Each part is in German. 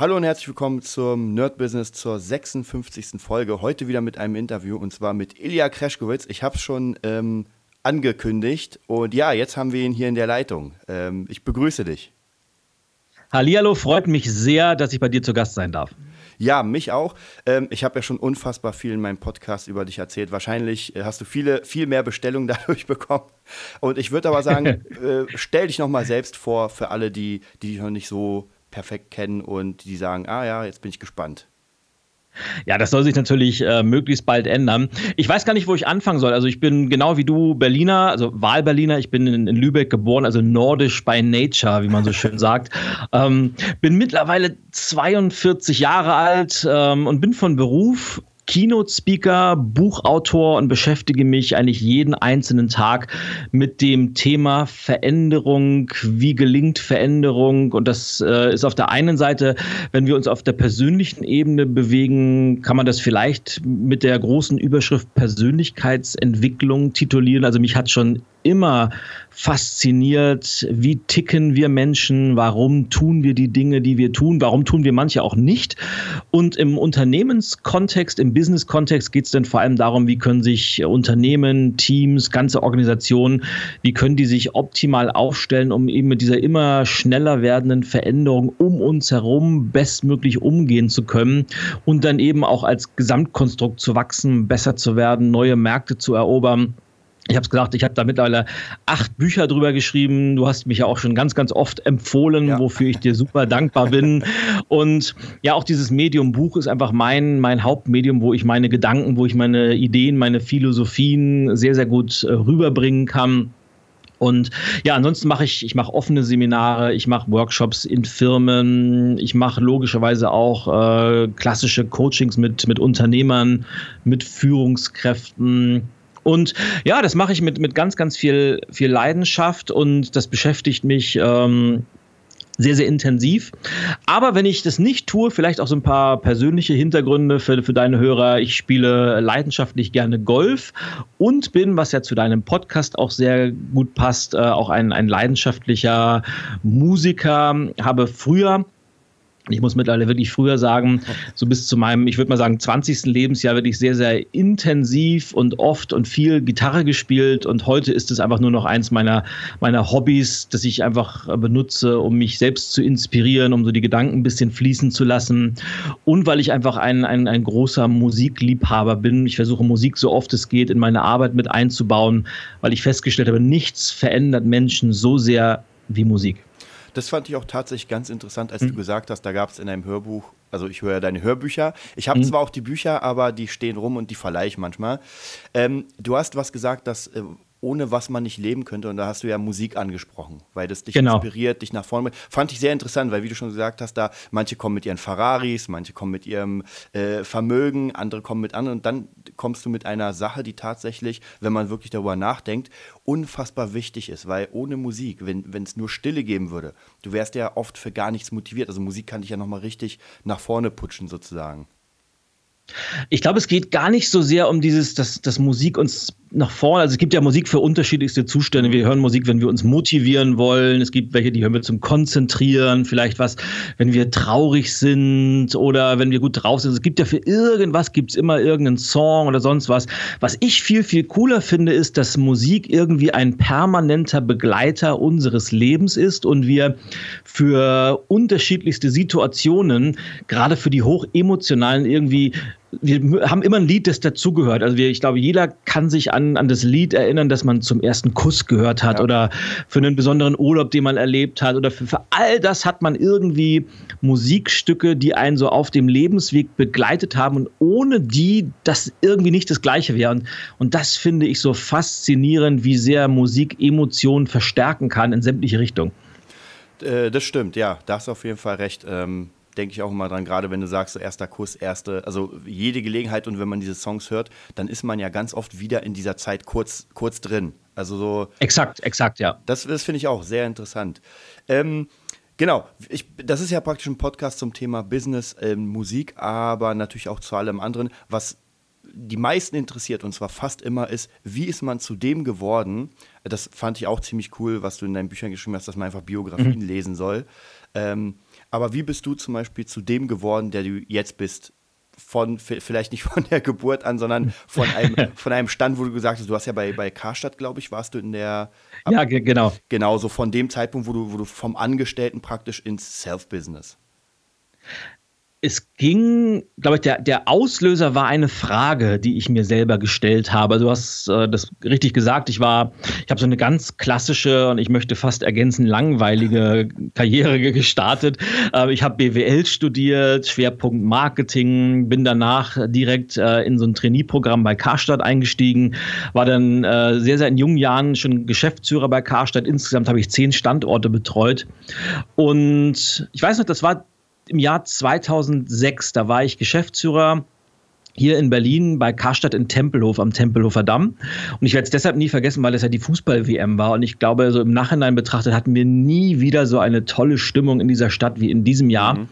Hallo und herzlich willkommen zum Nerd Business zur 56. Folge. Heute wieder mit einem Interview und zwar mit Ilya Kreschkowitz. Ich habe es schon ähm, angekündigt und ja, jetzt haben wir ihn hier in der Leitung. Ähm, ich begrüße dich. Hallihallo, freut mich sehr, dass ich bei dir zu Gast sein darf. Ja, mich auch. Ähm, ich habe ja schon unfassbar viel in meinem Podcast über dich erzählt. Wahrscheinlich äh, hast du viele, viel mehr Bestellungen dadurch bekommen. Und ich würde aber sagen, äh, stell dich noch mal selbst vor für alle, die, die dich noch nicht so perfekt kennen und die sagen, ah ja, jetzt bin ich gespannt. Ja, das soll sich natürlich äh, möglichst bald ändern. Ich weiß gar nicht, wo ich anfangen soll. Also ich bin genau wie du Berliner, also Wahlberliner. Ich bin in, in Lübeck geboren, also nordisch by nature, wie man so schön sagt. Ähm, bin mittlerweile 42 Jahre alt ähm, und bin von Beruf Keynote-Speaker, Buchautor und beschäftige mich eigentlich jeden einzelnen Tag mit dem Thema Veränderung. Wie gelingt Veränderung? Und das äh, ist auf der einen Seite, wenn wir uns auf der persönlichen Ebene bewegen, kann man das vielleicht mit der großen Überschrift Persönlichkeitsentwicklung titulieren. Also mich hat schon immer fasziniert, wie ticken wir Menschen, warum tun wir die Dinge, die wir tun, warum tun wir manche auch nicht. Und im Unternehmenskontext, im Business-Kontext geht es dann vor allem darum, wie können sich Unternehmen, Teams, ganze Organisationen, wie können die sich optimal aufstellen, um eben mit dieser immer schneller werdenden Veränderung um uns herum bestmöglich umgehen zu können und dann eben auch als Gesamtkonstrukt zu wachsen, besser zu werden, neue Märkte zu erobern. Ich habe es gesagt, ich habe da mittlerweile acht Bücher drüber geschrieben. Du hast mich ja auch schon ganz, ganz oft empfohlen, ja. wofür ich dir super dankbar bin. Und ja, auch dieses Medium Buch ist einfach mein, mein Hauptmedium, wo ich meine Gedanken, wo ich meine Ideen, meine Philosophien sehr, sehr gut äh, rüberbringen kann. Und ja, ansonsten mache ich, ich mache offene Seminare, ich mache Workshops in Firmen, ich mache logischerweise auch äh, klassische Coachings mit, mit Unternehmern, mit Führungskräften und ja, das mache ich mit, mit ganz, ganz viel, viel Leidenschaft und das beschäftigt mich ähm, sehr, sehr intensiv. Aber wenn ich das nicht tue, vielleicht auch so ein paar persönliche Hintergründe für, für deine Hörer. Ich spiele leidenschaftlich gerne Golf und bin, was ja zu deinem Podcast auch sehr gut passt, äh, auch ein, ein leidenschaftlicher Musiker. Habe früher ich muss mittlerweile wirklich früher sagen, so bis zu meinem, ich würde mal sagen, 20. Lebensjahr wirklich sehr, sehr intensiv und oft und viel Gitarre gespielt. Und heute ist es einfach nur noch eins meiner, meiner Hobbys, das ich einfach benutze, um mich selbst zu inspirieren, um so die Gedanken ein bisschen fließen zu lassen. Und weil ich einfach ein, ein, ein großer Musikliebhaber bin. Ich versuche Musik so oft es geht in meine Arbeit mit einzubauen, weil ich festgestellt habe, nichts verändert Menschen so sehr wie Musik. Das fand ich auch tatsächlich ganz interessant, als mhm. du gesagt hast, da gab es in einem Hörbuch, also ich höre ja deine Hörbücher. Ich habe mhm. zwar auch die Bücher, aber die stehen rum und die verleihe ich manchmal. Ähm, du hast was gesagt, dass äh, ohne was man nicht leben könnte. Und da hast du ja Musik angesprochen, weil das dich genau. inspiriert, dich nach vorne bringt. Fand ich sehr interessant, weil wie du schon gesagt hast, da manche kommen mit ihren Ferraris, manche kommen mit ihrem äh, Vermögen, andere kommen mit anderen. Und dann kommst du mit einer Sache, die tatsächlich, wenn man wirklich darüber nachdenkt, unfassbar wichtig ist. Weil ohne Musik, wenn es nur Stille geben würde, du wärst ja oft für gar nichts motiviert. Also Musik kann dich ja nochmal richtig nach vorne putschen sozusagen. Ich glaube, es geht gar nicht so sehr um dieses, dass, dass Musik uns nach vorne, also es gibt ja Musik für unterschiedlichste Zustände. Wir hören Musik, wenn wir uns motivieren wollen. Es gibt welche, die hören wir zum Konzentrieren, vielleicht was, wenn wir traurig sind oder wenn wir gut drauf sind. Es gibt ja für irgendwas, gibt es immer irgendeinen Song oder sonst was. Was ich viel, viel cooler finde, ist, dass Musik irgendwie ein permanenter Begleiter unseres Lebens ist und wir für unterschiedlichste Situationen, gerade für die hochemotionalen, irgendwie wir haben immer ein Lied, das dazugehört. Also wir, ich glaube, jeder kann sich an, an das Lied erinnern, das man zum ersten Kuss gehört hat ja. oder für einen besonderen Urlaub, den man erlebt hat oder für, für all das hat man irgendwie Musikstücke, die einen so auf dem Lebensweg begleitet haben und ohne die das irgendwie nicht das Gleiche wäre. Und, und das finde ich so faszinierend, wie sehr Musik Emotionen verstärken kann in sämtliche Richtungen. Äh, das stimmt, ja, da hast du auf jeden Fall recht. Ähm denke ich auch immer dran, gerade wenn du sagst, so erster Kuss, erste, also jede Gelegenheit und wenn man diese Songs hört, dann ist man ja ganz oft wieder in dieser Zeit kurz, kurz drin. Also so. Exakt, exakt, ja. Das, das finde ich auch sehr interessant. Ähm, Genau, ich, das ist ja praktisch ein Podcast zum Thema Business, ähm, Musik, aber natürlich auch zu allem anderen. Was die meisten interessiert, und zwar fast immer, ist, wie ist man zu dem geworden? Das fand ich auch ziemlich cool, was du in deinen Büchern geschrieben hast, dass man einfach Biografien mhm. lesen soll. Ähm, Aber wie bist du zum Beispiel zu dem geworden, der du jetzt bist? Von, vielleicht nicht von der Geburt an, sondern von einem, von einem Stand, wo du gesagt hast, du hast ja bei, bei Karstadt, glaube ich, warst du in der. Ja, genau. Genau, so von dem Zeitpunkt, wo du, wo du vom Angestellten praktisch ins Self-Business es ging, glaube ich, der, der Auslöser war eine Frage, die ich mir selber gestellt habe. Du hast äh, das richtig gesagt. Ich war, ich habe so eine ganz klassische und ich möchte fast ergänzen langweilige Karriere gestartet. Äh, ich habe BWL studiert, Schwerpunkt Marketing, bin danach direkt äh, in so ein Trainee-Programm bei Karstadt eingestiegen, war dann äh, sehr, sehr in jungen Jahren schon Geschäftsführer bei Karstadt. Insgesamt habe ich zehn Standorte betreut. Und ich weiß noch, das war im Jahr 2006, da war ich Geschäftsführer hier in Berlin bei Karstadt in Tempelhof am Tempelhofer Damm. Und ich werde es deshalb nie vergessen, weil es ja die Fußball-WM war. Und ich glaube, so im Nachhinein betrachtet hatten wir nie wieder so eine tolle Stimmung in dieser Stadt wie in diesem Jahr. Mhm.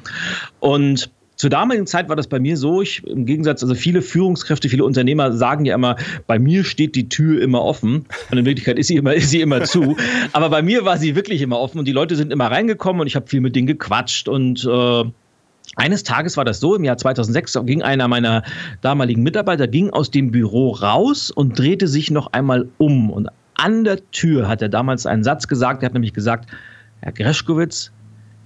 Und zur damaligen Zeit war das bei mir so, ich im Gegensatz, also viele Führungskräfte, viele Unternehmer sagen ja immer, bei mir steht die Tür immer offen. Und in Wirklichkeit ist sie immer, ist sie immer zu. Aber bei mir war sie wirklich immer offen und die Leute sind immer reingekommen und ich habe viel mit denen gequatscht und äh, eines Tages war das so, im Jahr 2006 ging einer meiner damaligen Mitarbeiter ging aus dem Büro raus und drehte sich noch einmal um. Und an der Tür hat er damals einen Satz gesagt, er hat nämlich gesagt, Herr Greschkowitz,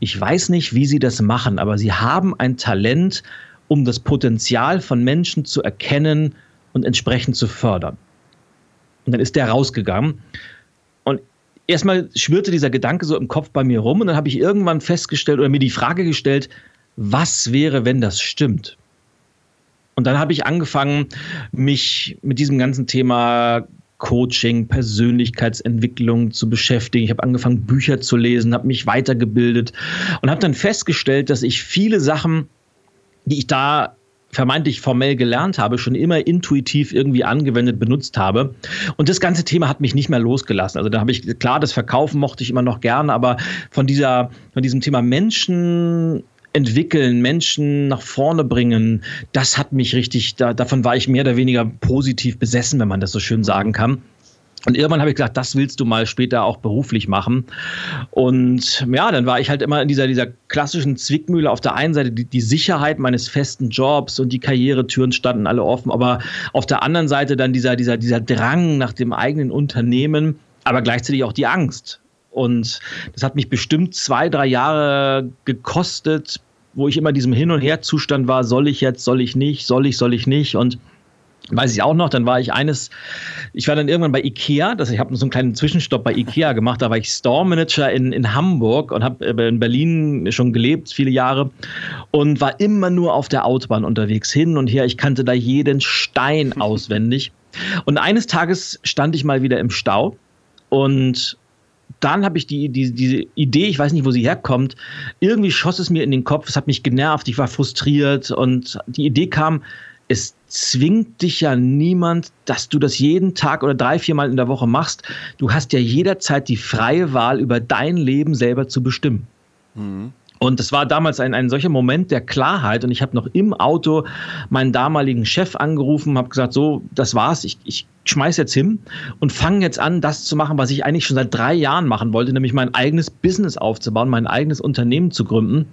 ich weiß nicht, wie Sie das machen, aber Sie haben ein Talent, um das Potenzial von Menschen zu erkennen und entsprechend zu fördern. Und dann ist der rausgegangen. Und erstmal schwirrte dieser Gedanke so im Kopf bei mir rum und dann habe ich irgendwann festgestellt oder mir die Frage gestellt, was wäre, wenn das stimmt? Und dann habe ich angefangen, mich mit diesem ganzen Thema Coaching, Persönlichkeitsentwicklung zu beschäftigen. Ich habe angefangen, Bücher zu lesen, habe mich weitergebildet und habe dann festgestellt, dass ich viele Sachen, die ich da vermeintlich formell gelernt habe, schon immer intuitiv irgendwie angewendet, benutzt habe. Und das ganze Thema hat mich nicht mehr losgelassen. Also da habe ich, klar, das Verkaufen mochte ich immer noch gerne, aber von dieser, von diesem Thema Menschen entwickeln, Menschen nach vorne bringen, das hat mich richtig, da, davon war ich mehr oder weniger positiv besessen, wenn man das so schön sagen kann. Und irgendwann habe ich gesagt, das willst du mal später auch beruflich machen. Und ja, dann war ich halt immer in dieser, dieser klassischen Zwickmühle. Auf der einen Seite die, die Sicherheit meines festen Jobs und die Karrieretüren standen alle offen, aber auf der anderen Seite dann dieser, dieser, dieser Drang nach dem eigenen Unternehmen, aber gleichzeitig auch die Angst. Und das hat mich bestimmt zwei, drei Jahre gekostet, wo ich immer in diesem Hin- und Her-Zustand war, soll ich jetzt, soll ich nicht, soll ich, soll ich nicht. Und weiß ich auch noch, dann war ich eines, ich war dann irgendwann bei Ikea, das, ich habe so einen kleinen Zwischenstopp bei Ikea gemacht, da war ich Store Manager in, in Hamburg und habe in Berlin schon gelebt, viele Jahre und war immer nur auf der Autobahn unterwegs, hin und her, ich kannte da jeden Stein auswendig und eines Tages stand ich mal wieder im Stau und dann habe ich die, die, diese Idee, ich weiß nicht, wo sie herkommt, irgendwie schoss es mir in den Kopf, es hat mich genervt, ich war frustriert und die Idee kam, es zwingt dich ja niemand, dass du das jeden Tag oder drei, vier Mal in der Woche machst. Du hast ja jederzeit die freie Wahl, über dein Leben selber zu bestimmen. Mhm. Und das war damals ein, ein solcher Moment der Klarheit. Und ich habe noch im Auto meinen damaligen Chef angerufen, habe gesagt, so, das war's, ich, ich schmeiß jetzt hin und fange jetzt an, das zu machen, was ich eigentlich schon seit drei Jahren machen wollte, nämlich mein eigenes Business aufzubauen, mein eigenes Unternehmen zu gründen.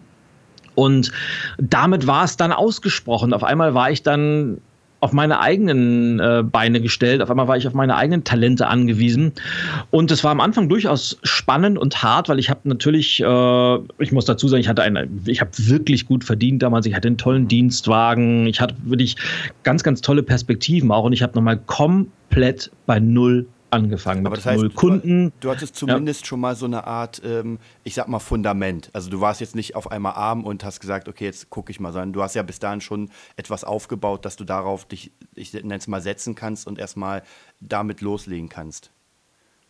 Und damit war es dann ausgesprochen. Auf einmal war ich dann auf meine eigenen äh, Beine gestellt. Auf einmal war ich auf meine eigenen Talente angewiesen. Und es war am Anfang durchaus spannend und hart, weil ich habe natürlich, äh, ich muss dazu sagen, ich hatte eine, ich habe wirklich gut verdient damals. Ich hatte einen tollen Dienstwagen. Ich hatte wirklich ganz, ganz tolle Perspektiven auch. Und ich habe nochmal komplett bei Null angefangen Aber das heißt, null Kunden. Du, du hattest zumindest ja. schon mal so eine Art, ähm, ich sag mal, Fundament. Also du warst jetzt nicht auf einmal arm und hast gesagt, okay, jetzt gucke ich mal, sondern du hast ja bis dahin schon etwas aufgebaut, dass du darauf dich, ich nenne es mal, setzen kannst und erstmal damit loslegen kannst.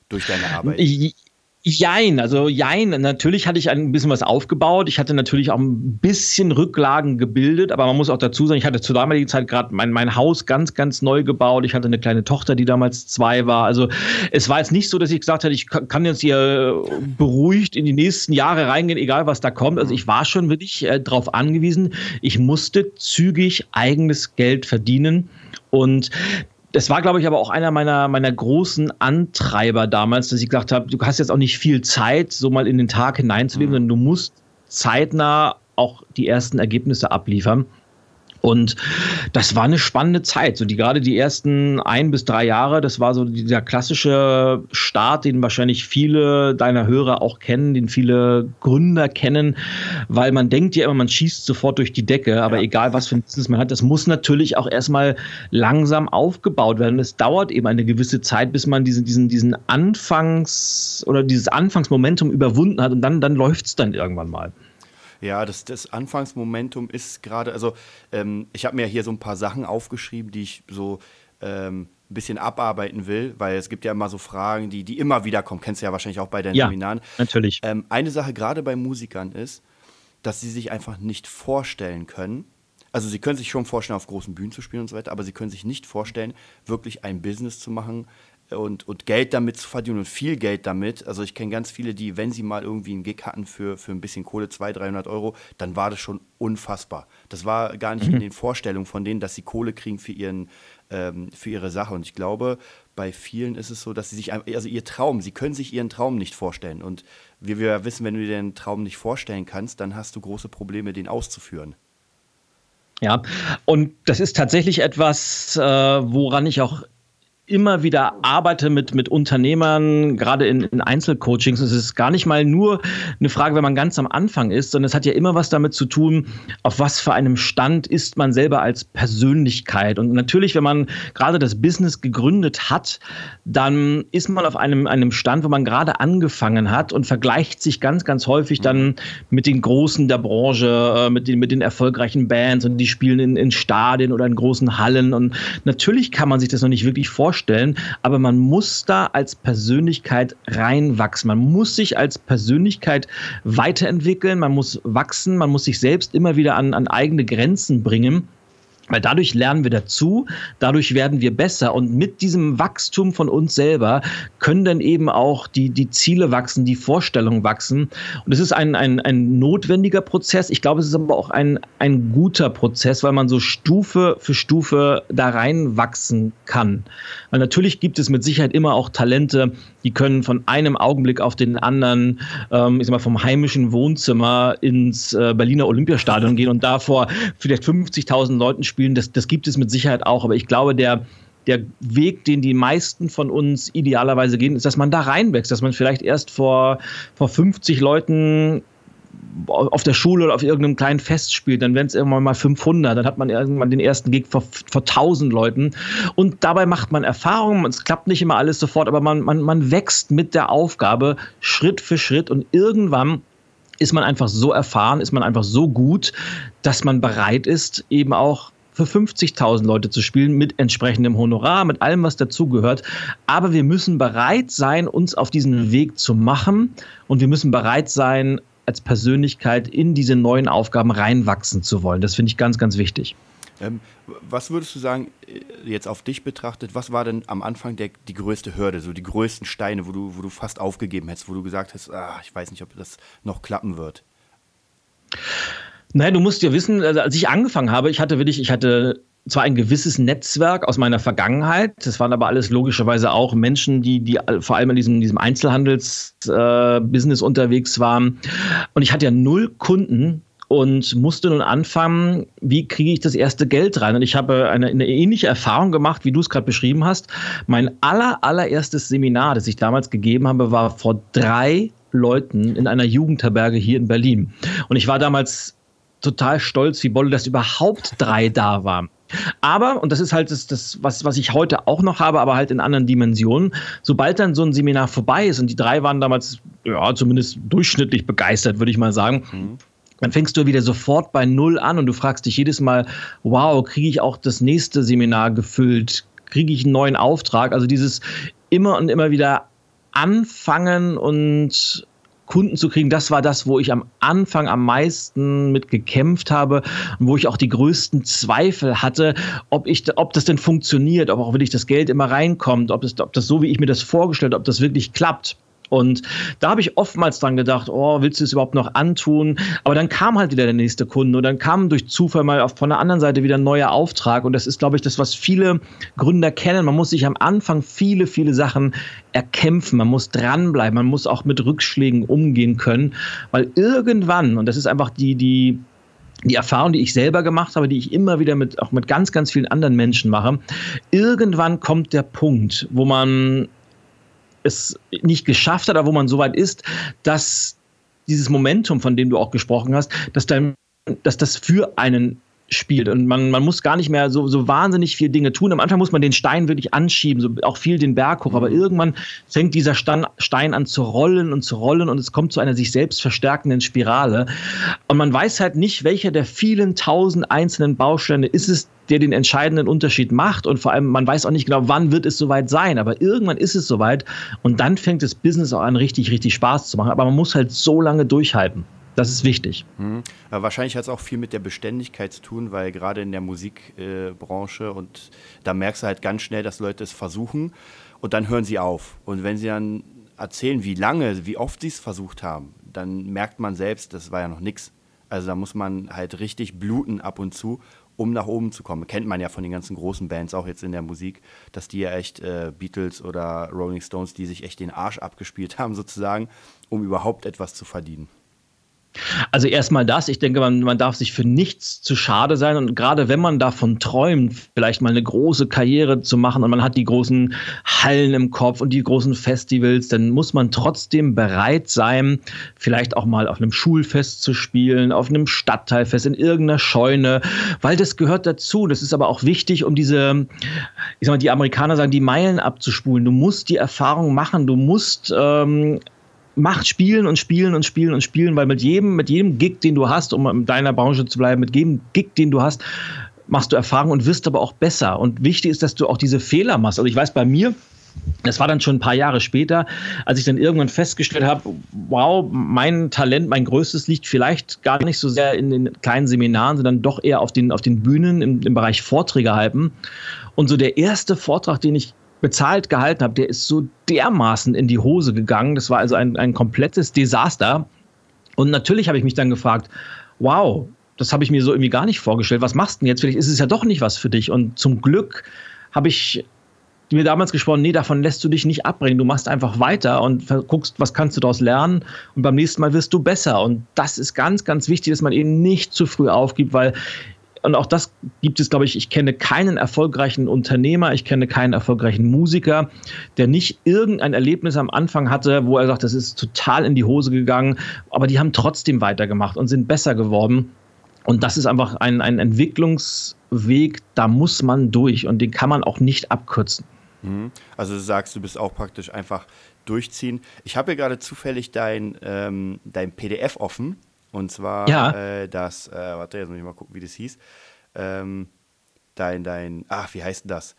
Durch deine Arbeit. Ich, Jein, also jein. Natürlich hatte ich ein bisschen was aufgebaut. Ich hatte natürlich auch ein bisschen Rücklagen gebildet, aber man muss auch dazu sagen, ich hatte zur damaligen Zeit gerade mein, mein Haus ganz, ganz neu gebaut. Ich hatte eine kleine Tochter, die damals zwei war. Also es war jetzt nicht so, dass ich gesagt hätte, ich kann jetzt hier beruhigt in die nächsten Jahre reingehen, egal was da kommt. Also ich war schon wirklich äh, darauf angewiesen, ich musste zügig eigenes Geld verdienen. Und das war, glaube ich, aber auch einer meiner, meiner großen Antreiber damals, dass ich gesagt habe, du hast jetzt auch nicht viel Zeit, so mal in den Tag hineinzuleben, mhm. sondern du musst zeitnah auch die ersten Ergebnisse abliefern. Und das war eine spannende Zeit. So die gerade die ersten ein bis drei Jahre, das war so dieser klassische Start, den wahrscheinlich viele deiner Hörer auch kennen, den viele Gründer kennen, weil man denkt ja immer, man schießt sofort durch die Decke, aber ja. egal was für ein Business man hat, das muss natürlich auch erstmal langsam aufgebaut werden. Es dauert eben eine gewisse Zeit, bis man diesen, diesen, diesen Anfangs- oder dieses Anfangsmomentum überwunden hat und dann, dann läuft es dann irgendwann mal. Ja, das, das Anfangsmomentum ist gerade, also ähm, ich habe mir hier so ein paar Sachen aufgeschrieben, die ich so ähm, ein bisschen abarbeiten will, weil es gibt ja immer so Fragen, die, die immer wieder kommen. Kennst du ja wahrscheinlich auch bei deinen ja, Seminaren. Natürlich. Ähm, eine Sache gerade bei Musikern ist, dass sie sich einfach nicht vorstellen können. Also sie können sich schon vorstellen, auf großen Bühnen zu spielen und so weiter, aber sie können sich nicht vorstellen, wirklich ein Business zu machen, und, und Geld damit zu verdienen und viel Geld damit. Also ich kenne ganz viele, die, wenn sie mal irgendwie einen Gig hatten für, für ein bisschen Kohle, 200, 300 Euro, dann war das schon unfassbar. Das war gar nicht mhm. in den Vorstellungen von denen, dass sie Kohle kriegen für, ihren, ähm, für ihre Sache. Und ich glaube, bei vielen ist es so, dass sie sich, also ihr Traum, sie können sich ihren Traum nicht vorstellen. Und wie wir wissen, wenn du dir den Traum nicht vorstellen kannst, dann hast du große Probleme, den auszuführen. Ja, und das ist tatsächlich etwas, äh, woran ich auch immer wieder arbeite mit, mit Unternehmern, gerade in, in Einzelcoachings. Es ist gar nicht mal nur eine Frage, wenn man ganz am Anfang ist, sondern es hat ja immer was damit zu tun, auf was für einem Stand ist man selber als Persönlichkeit. Und natürlich, wenn man gerade das Business gegründet hat, dann ist man auf einem, einem Stand, wo man gerade angefangen hat und vergleicht sich ganz, ganz häufig dann mit den Großen der Branche, äh, mit den, mit den erfolgreichen Bands und die spielen in, in Stadien oder in großen Hallen. Und natürlich kann man sich das noch nicht wirklich vorstellen vorstellen, aber man muss da als Persönlichkeit reinwachsen. Man muss sich als Persönlichkeit weiterentwickeln, man muss wachsen, man muss sich selbst immer wieder an, an eigene Grenzen bringen. Weil dadurch lernen wir dazu, dadurch werden wir besser und mit diesem Wachstum von uns selber können dann eben auch die, die Ziele wachsen, die Vorstellungen wachsen. Und es ist ein, ein, ein notwendiger Prozess. Ich glaube, es ist aber auch ein, ein guter Prozess, weil man so Stufe für Stufe da reinwachsen kann. Weil natürlich gibt es mit Sicherheit immer auch Talente, die können von einem Augenblick auf den anderen, ähm, ich sag mal, vom heimischen Wohnzimmer ins äh, Berliner Olympiastadion gehen und davor vielleicht 50.000 Leuten spielen spielen. Das, das gibt es mit Sicherheit auch. Aber ich glaube, der, der Weg, den die meisten von uns idealerweise gehen, ist, dass man da reinwächst, dass man vielleicht erst vor, vor 50 Leuten auf der Schule oder auf irgendeinem kleinen Fest spielt, dann werden es irgendwann mal 500, dann hat man irgendwann den ersten Gig vor, vor 1000 Leuten. Und dabei macht man Erfahrungen, es klappt nicht immer alles sofort, aber man, man, man wächst mit der Aufgabe Schritt für Schritt. Und irgendwann ist man einfach so erfahren, ist man einfach so gut, dass man bereit ist, eben auch für 50.000 Leute zu spielen mit entsprechendem Honorar, mit allem, was dazugehört. Aber wir müssen bereit sein, uns auf diesen Weg zu machen. Und wir müssen bereit sein, als Persönlichkeit in diese neuen Aufgaben reinwachsen zu wollen. Das finde ich ganz, ganz wichtig. Ähm, was würdest du sagen, äh, jetzt auf dich betrachtet, was war denn am Anfang der, die größte Hürde, so die größten Steine, wo du, wo du fast aufgegeben hättest, wo du gesagt hast, ah, ich weiß nicht, ob das noch klappen wird? Naja, du musst ja wissen, also als ich angefangen habe, ich hatte wirklich, ich hatte zwar ein gewisses Netzwerk aus meiner Vergangenheit, das waren aber alles logischerweise auch Menschen, die, die vor allem in diesem, diesem Einzelhandelsbusiness äh, unterwegs waren. Und ich hatte ja null Kunden und musste nun anfangen, wie kriege ich das erste Geld rein? Und ich habe eine, eine ähnliche Erfahrung gemacht, wie du es gerade beschrieben hast. Mein aller, allererstes Seminar, das ich damals gegeben habe, war vor drei Leuten in einer Jugendherberge hier in Berlin. Und ich war damals total stolz wie Bolle, dass überhaupt drei da waren. Aber, und das ist halt das, das was, was ich heute auch noch habe, aber halt in anderen Dimensionen, sobald dann so ein Seminar vorbei ist und die drei waren damals, ja, zumindest durchschnittlich begeistert, würde ich mal sagen, mhm. dann fängst du wieder sofort bei Null an und du fragst dich jedes Mal, wow, kriege ich auch das nächste Seminar gefüllt? Kriege ich einen neuen Auftrag? Also dieses immer und immer wieder anfangen und Kunden zu kriegen, das war das, wo ich am Anfang am meisten mit gekämpft habe und wo ich auch die größten Zweifel hatte, ob ich, ob das denn funktioniert, ob auch wirklich das Geld immer reinkommt, ob, es, ob das so, wie ich mir das vorgestellt, ob das wirklich klappt. Und da habe ich oftmals dran gedacht, oh, willst du es überhaupt noch antun? Aber dann kam halt wieder der nächste Kunde und dann kam durch Zufall mal von der anderen Seite wieder ein neuer Auftrag. Und das ist, glaube ich, das, was viele Gründer kennen. Man muss sich am Anfang viele, viele Sachen erkämpfen. Man muss dranbleiben. Man muss auch mit Rückschlägen umgehen können. Weil irgendwann, und das ist einfach die, die, die Erfahrung, die ich selber gemacht habe, die ich immer wieder mit, auch mit ganz, ganz vielen anderen Menschen mache, irgendwann kommt der Punkt, wo man es nicht geschafft hat, aber wo man so weit ist, dass dieses Momentum, von dem du auch gesprochen hast, dass, dann, dass das für einen spielt. Und man, man muss gar nicht mehr so, so wahnsinnig viel Dinge tun. Am Anfang muss man den Stein wirklich anschieben, so auch viel den Berg hoch, aber mhm. irgendwann fängt dieser Stein an zu rollen und zu rollen und es kommt zu einer sich selbst verstärkenden Spirale. Und man weiß halt nicht, welcher der vielen tausend einzelnen Bausteine ist es, der den entscheidenden Unterschied macht. Und vor allem man weiß auch nicht genau, wann wird es soweit sein, aber irgendwann ist es soweit. Und dann fängt das Business auch an richtig, richtig Spaß zu machen, aber man muss halt so lange durchhalten. Das ist wichtig. Mhm. wahrscheinlich hat es auch viel mit der Beständigkeit zu tun, weil gerade in der Musikbranche äh, und da merkst du halt ganz schnell, dass Leute es versuchen und dann hören sie auf. Und wenn sie dann erzählen, wie lange, wie oft sie es versucht haben, dann merkt man selbst, das war ja noch nichts. Also da muss man halt richtig bluten ab und zu, um nach oben zu kommen. Kennt man ja von den ganzen großen Bands auch jetzt in der Musik, dass die ja echt äh, Beatles oder Rolling Stones, die sich echt den Arsch abgespielt haben sozusagen, um überhaupt etwas zu verdienen. Also erstmal das, ich denke, man, man darf sich für nichts zu schade sein und gerade wenn man davon träumt, vielleicht mal eine große Karriere zu machen und man hat die großen Hallen im Kopf und die großen Festivals, dann muss man trotzdem bereit sein, vielleicht auch mal auf einem Schulfest zu spielen, auf einem Stadtteilfest, in irgendeiner Scheune, weil das gehört dazu. Das ist aber auch wichtig, um diese, ich sag mal, die Amerikaner sagen, die Meilen abzuspulen. Du musst die Erfahrung machen, du musst ähm, macht spielen und spielen und spielen und spielen, weil mit jedem, mit jedem Gig, den du hast, um in deiner Branche zu bleiben, mit jedem Gig, den du hast, machst du Erfahrung und wirst aber auch besser. Und wichtig ist, dass du auch diese Fehler machst. Also ich weiß bei mir, das war dann schon ein paar Jahre später, als ich dann irgendwann festgestellt habe, wow, mein Talent, mein größtes liegt vielleicht gar nicht so sehr in den kleinen Seminaren, sondern doch eher auf den, auf den Bühnen im, im Bereich Vorträge halten. Und so der erste Vortrag, den ich bezahlt gehalten habe, der ist so dermaßen in die Hose gegangen. Das war also ein, ein komplettes Desaster. Und natürlich habe ich mich dann gefragt, wow, das habe ich mir so irgendwie gar nicht vorgestellt. Was machst du denn jetzt? Vielleicht ist es ja doch nicht was für dich. Und zum Glück habe ich mir damals gesprochen, nee, davon lässt du dich nicht abbringen. Du machst einfach weiter und guckst, was kannst du daraus lernen. Und beim nächsten Mal wirst du besser. Und das ist ganz, ganz wichtig, dass man eben nicht zu früh aufgibt, weil und auch das gibt es, glaube ich, ich kenne keinen erfolgreichen Unternehmer, ich kenne keinen erfolgreichen Musiker, der nicht irgendein Erlebnis am Anfang hatte, wo er sagt, das ist total in die Hose gegangen, aber die haben trotzdem weitergemacht und sind besser geworden. Und das ist einfach ein, ein Entwicklungsweg, da muss man durch und den kann man auch nicht abkürzen. Mhm. Also du sagst, du bist auch praktisch einfach durchziehen. Ich habe hier gerade zufällig dein, ähm, dein PDF offen und zwar ja. äh, das, äh, warte, jetzt muss ich mal gucken, wie das hieß. Ähm, dein, dein, ach, wie heißt denn das?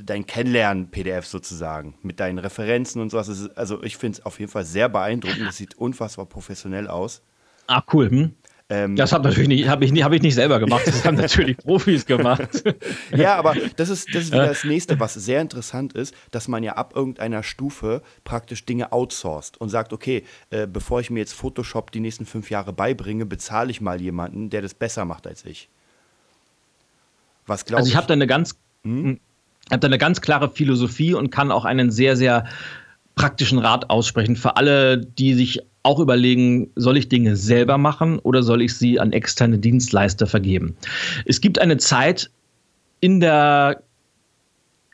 Dein Kennenlernen-PDF sozusagen mit deinen Referenzen und sowas. Ist, also ich finde es auf jeden Fall sehr beeindruckend. Das sieht unfassbar professionell aus. Ah, cool. Hm? Ähm, das habe natürlich nicht, habe ich, nicht, hab ich nicht selber gemacht. Das haben natürlich Profis gemacht. ja, aber das ist, das ist wieder das nächste, was sehr interessant ist, dass man ja ab irgendeiner Stufe praktisch Dinge outsourced und sagt, okay, äh, bevor ich mir jetzt Photoshop die nächsten fünf Jahre beibringe, bezahle ich mal jemanden, der das besser macht als ich. Was glaubst Also ich habe da eine ganz, hm? habe da eine ganz klare Philosophie und kann auch einen sehr, sehr praktischen Rat aussprechen für alle, die sich auch überlegen, soll ich Dinge selber machen oder soll ich sie an externe Dienstleister vergeben? Es gibt eine Zeit in der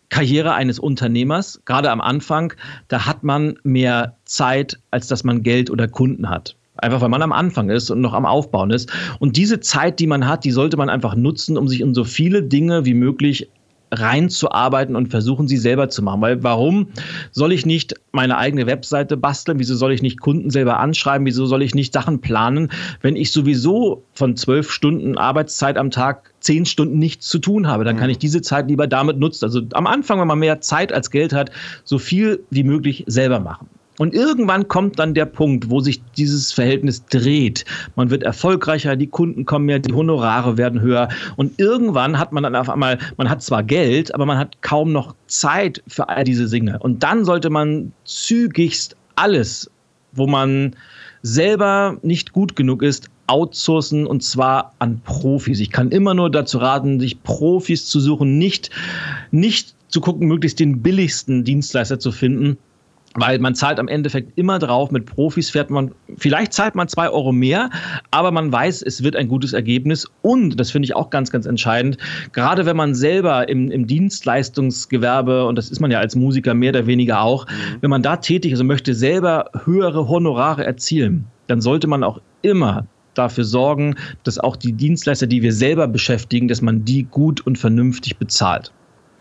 Karriere eines Unternehmers, gerade am Anfang, da hat man mehr Zeit, als dass man Geld oder Kunden hat. Einfach weil man am Anfang ist und noch am Aufbauen ist. Und diese Zeit, die man hat, die sollte man einfach nutzen, um sich in so viele Dinge wie möglich reinzuarbeiten und versuchen, sie selber zu machen. Weil warum soll ich nicht meine eigene Webseite basteln? Wieso soll ich nicht Kunden selber anschreiben? Wieso soll ich nicht Sachen planen, wenn ich sowieso von zwölf Stunden Arbeitszeit am Tag zehn Stunden nichts zu tun habe? Dann kann mhm. ich diese Zeit lieber damit nutzen. Also am Anfang, wenn man mehr Zeit als Geld hat, so viel wie möglich selber machen. Und irgendwann kommt dann der Punkt, wo sich dieses Verhältnis dreht. Man wird erfolgreicher, die Kunden kommen mehr, die Honorare werden höher. Und irgendwann hat man dann auf einmal, man hat zwar Geld, aber man hat kaum noch Zeit für all diese Dinge. Und dann sollte man zügigst alles, wo man selber nicht gut genug ist, outsourcen und zwar an Profis. Ich kann immer nur dazu raten, sich Profis zu suchen, nicht, nicht zu gucken, möglichst den billigsten Dienstleister zu finden, weil man zahlt am Endeffekt immer drauf. Mit Profis fährt man, vielleicht zahlt man zwei Euro mehr, aber man weiß, es wird ein gutes Ergebnis. Und, das finde ich auch ganz, ganz entscheidend, gerade wenn man selber im, im Dienstleistungsgewerbe, und das ist man ja als Musiker mehr oder weniger auch, mhm. wenn man da tätig ist und möchte selber höhere Honorare erzielen, dann sollte man auch immer dafür sorgen, dass auch die Dienstleister, die wir selber beschäftigen, dass man die gut und vernünftig bezahlt.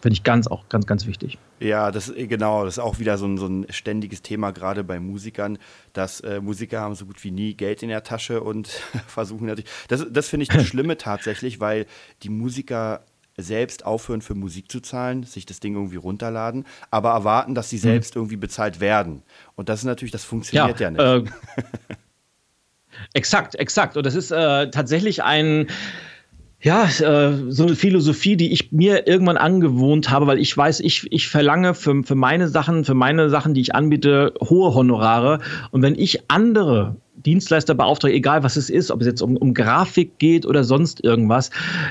Finde ich ganz, auch ganz, ganz wichtig. Ja, das äh, genau, das ist auch wieder so ein, so ein ständiges Thema, gerade bei Musikern, dass äh, Musiker haben so gut wie nie Geld in der Tasche und versuchen natürlich. Das, das finde ich das Schlimme tatsächlich, weil die Musiker selbst aufhören für Musik zu zahlen, sich das Ding irgendwie runterladen, aber erwarten, dass sie hm. selbst mhm. irgendwie bezahlt werden. Und das ist natürlich, das funktioniert ja, ja nicht. Äh, exakt, exakt. Und das ist äh, tatsächlich ein ja, äh, so eine Philosophie, die ich mir irgendwann angewohnt habe, weil ich weiß, ich, ich verlange für, für meine Sachen, für meine Sachen, die ich anbiete, hohe Honorare. Und wenn ich andere Dienstleister beauftrage, egal was es ist, ob es jetzt um, um Grafik geht oder sonst irgendwas.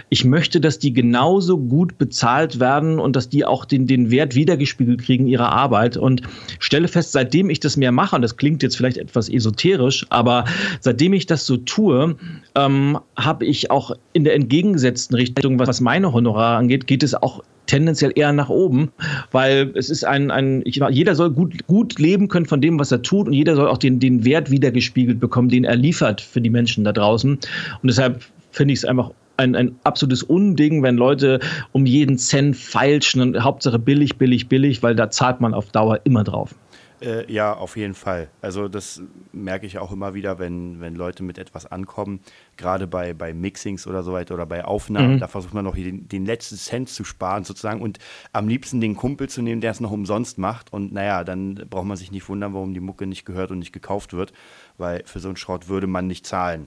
Ich möchte, dass die genauso gut bezahlt werden und dass die auch den, den Wert wiedergespiegelt kriegen ihrer Arbeit. Und stelle fest, seitdem ich das mehr mache, und das klingt jetzt vielleicht etwas esoterisch, aber seitdem ich das so tue, ähm, habe ich auch in der entgegengesetzten Richtung, was meine Honorare angeht, geht es auch tendenziell eher nach oben, weil es ist ein, ein jeder soll gut, gut leben können von dem, was er tut und jeder soll auch den, den Wert wiedergespiegelt bekommen, den er liefert für die Menschen da draußen. Und deshalb finde ich es einfach ein, ein absolutes Unding, wenn Leute um jeden Cent feilschen und Hauptsache billig, billig, billig, weil da zahlt man auf Dauer immer drauf. Äh, ja, auf jeden Fall. Also das merke ich auch immer wieder, wenn, wenn Leute mit etwas ankommen, gerade bei, bei Mixings oder so weiter oder bei Aufnahmen, mhm. da versucht man noch den, den letzten Cent zu sparen sozusagen und am liebsten den Kumpel zu nehmen, der es noch umsonst macht. Und naja, dann braucht man sich nicht wundern, warum die Mucke nicht gehört und nicht gekauft wird, weil für so einen Schrott würde man nicht zahlen.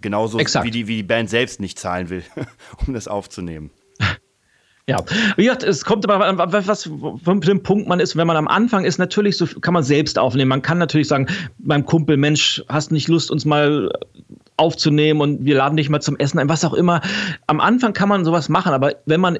Genauso wie die, wie die Band selbst nicht zahlen will, um das aufzunehmen. Ja, wie gesagt, es kommt aber, was für dem Punkt man ist, wenn man am Anfang ist, natürlich so kann man selbst aufnehmen. Man kann natürlich sagen, meinem Kumpel, Mensch, hast nicht Lust, uns mal aufzunehmen und wir laden dich mal zum Essen ein, was auch immer. Am Anfang kann man sowas machen, aber wenn man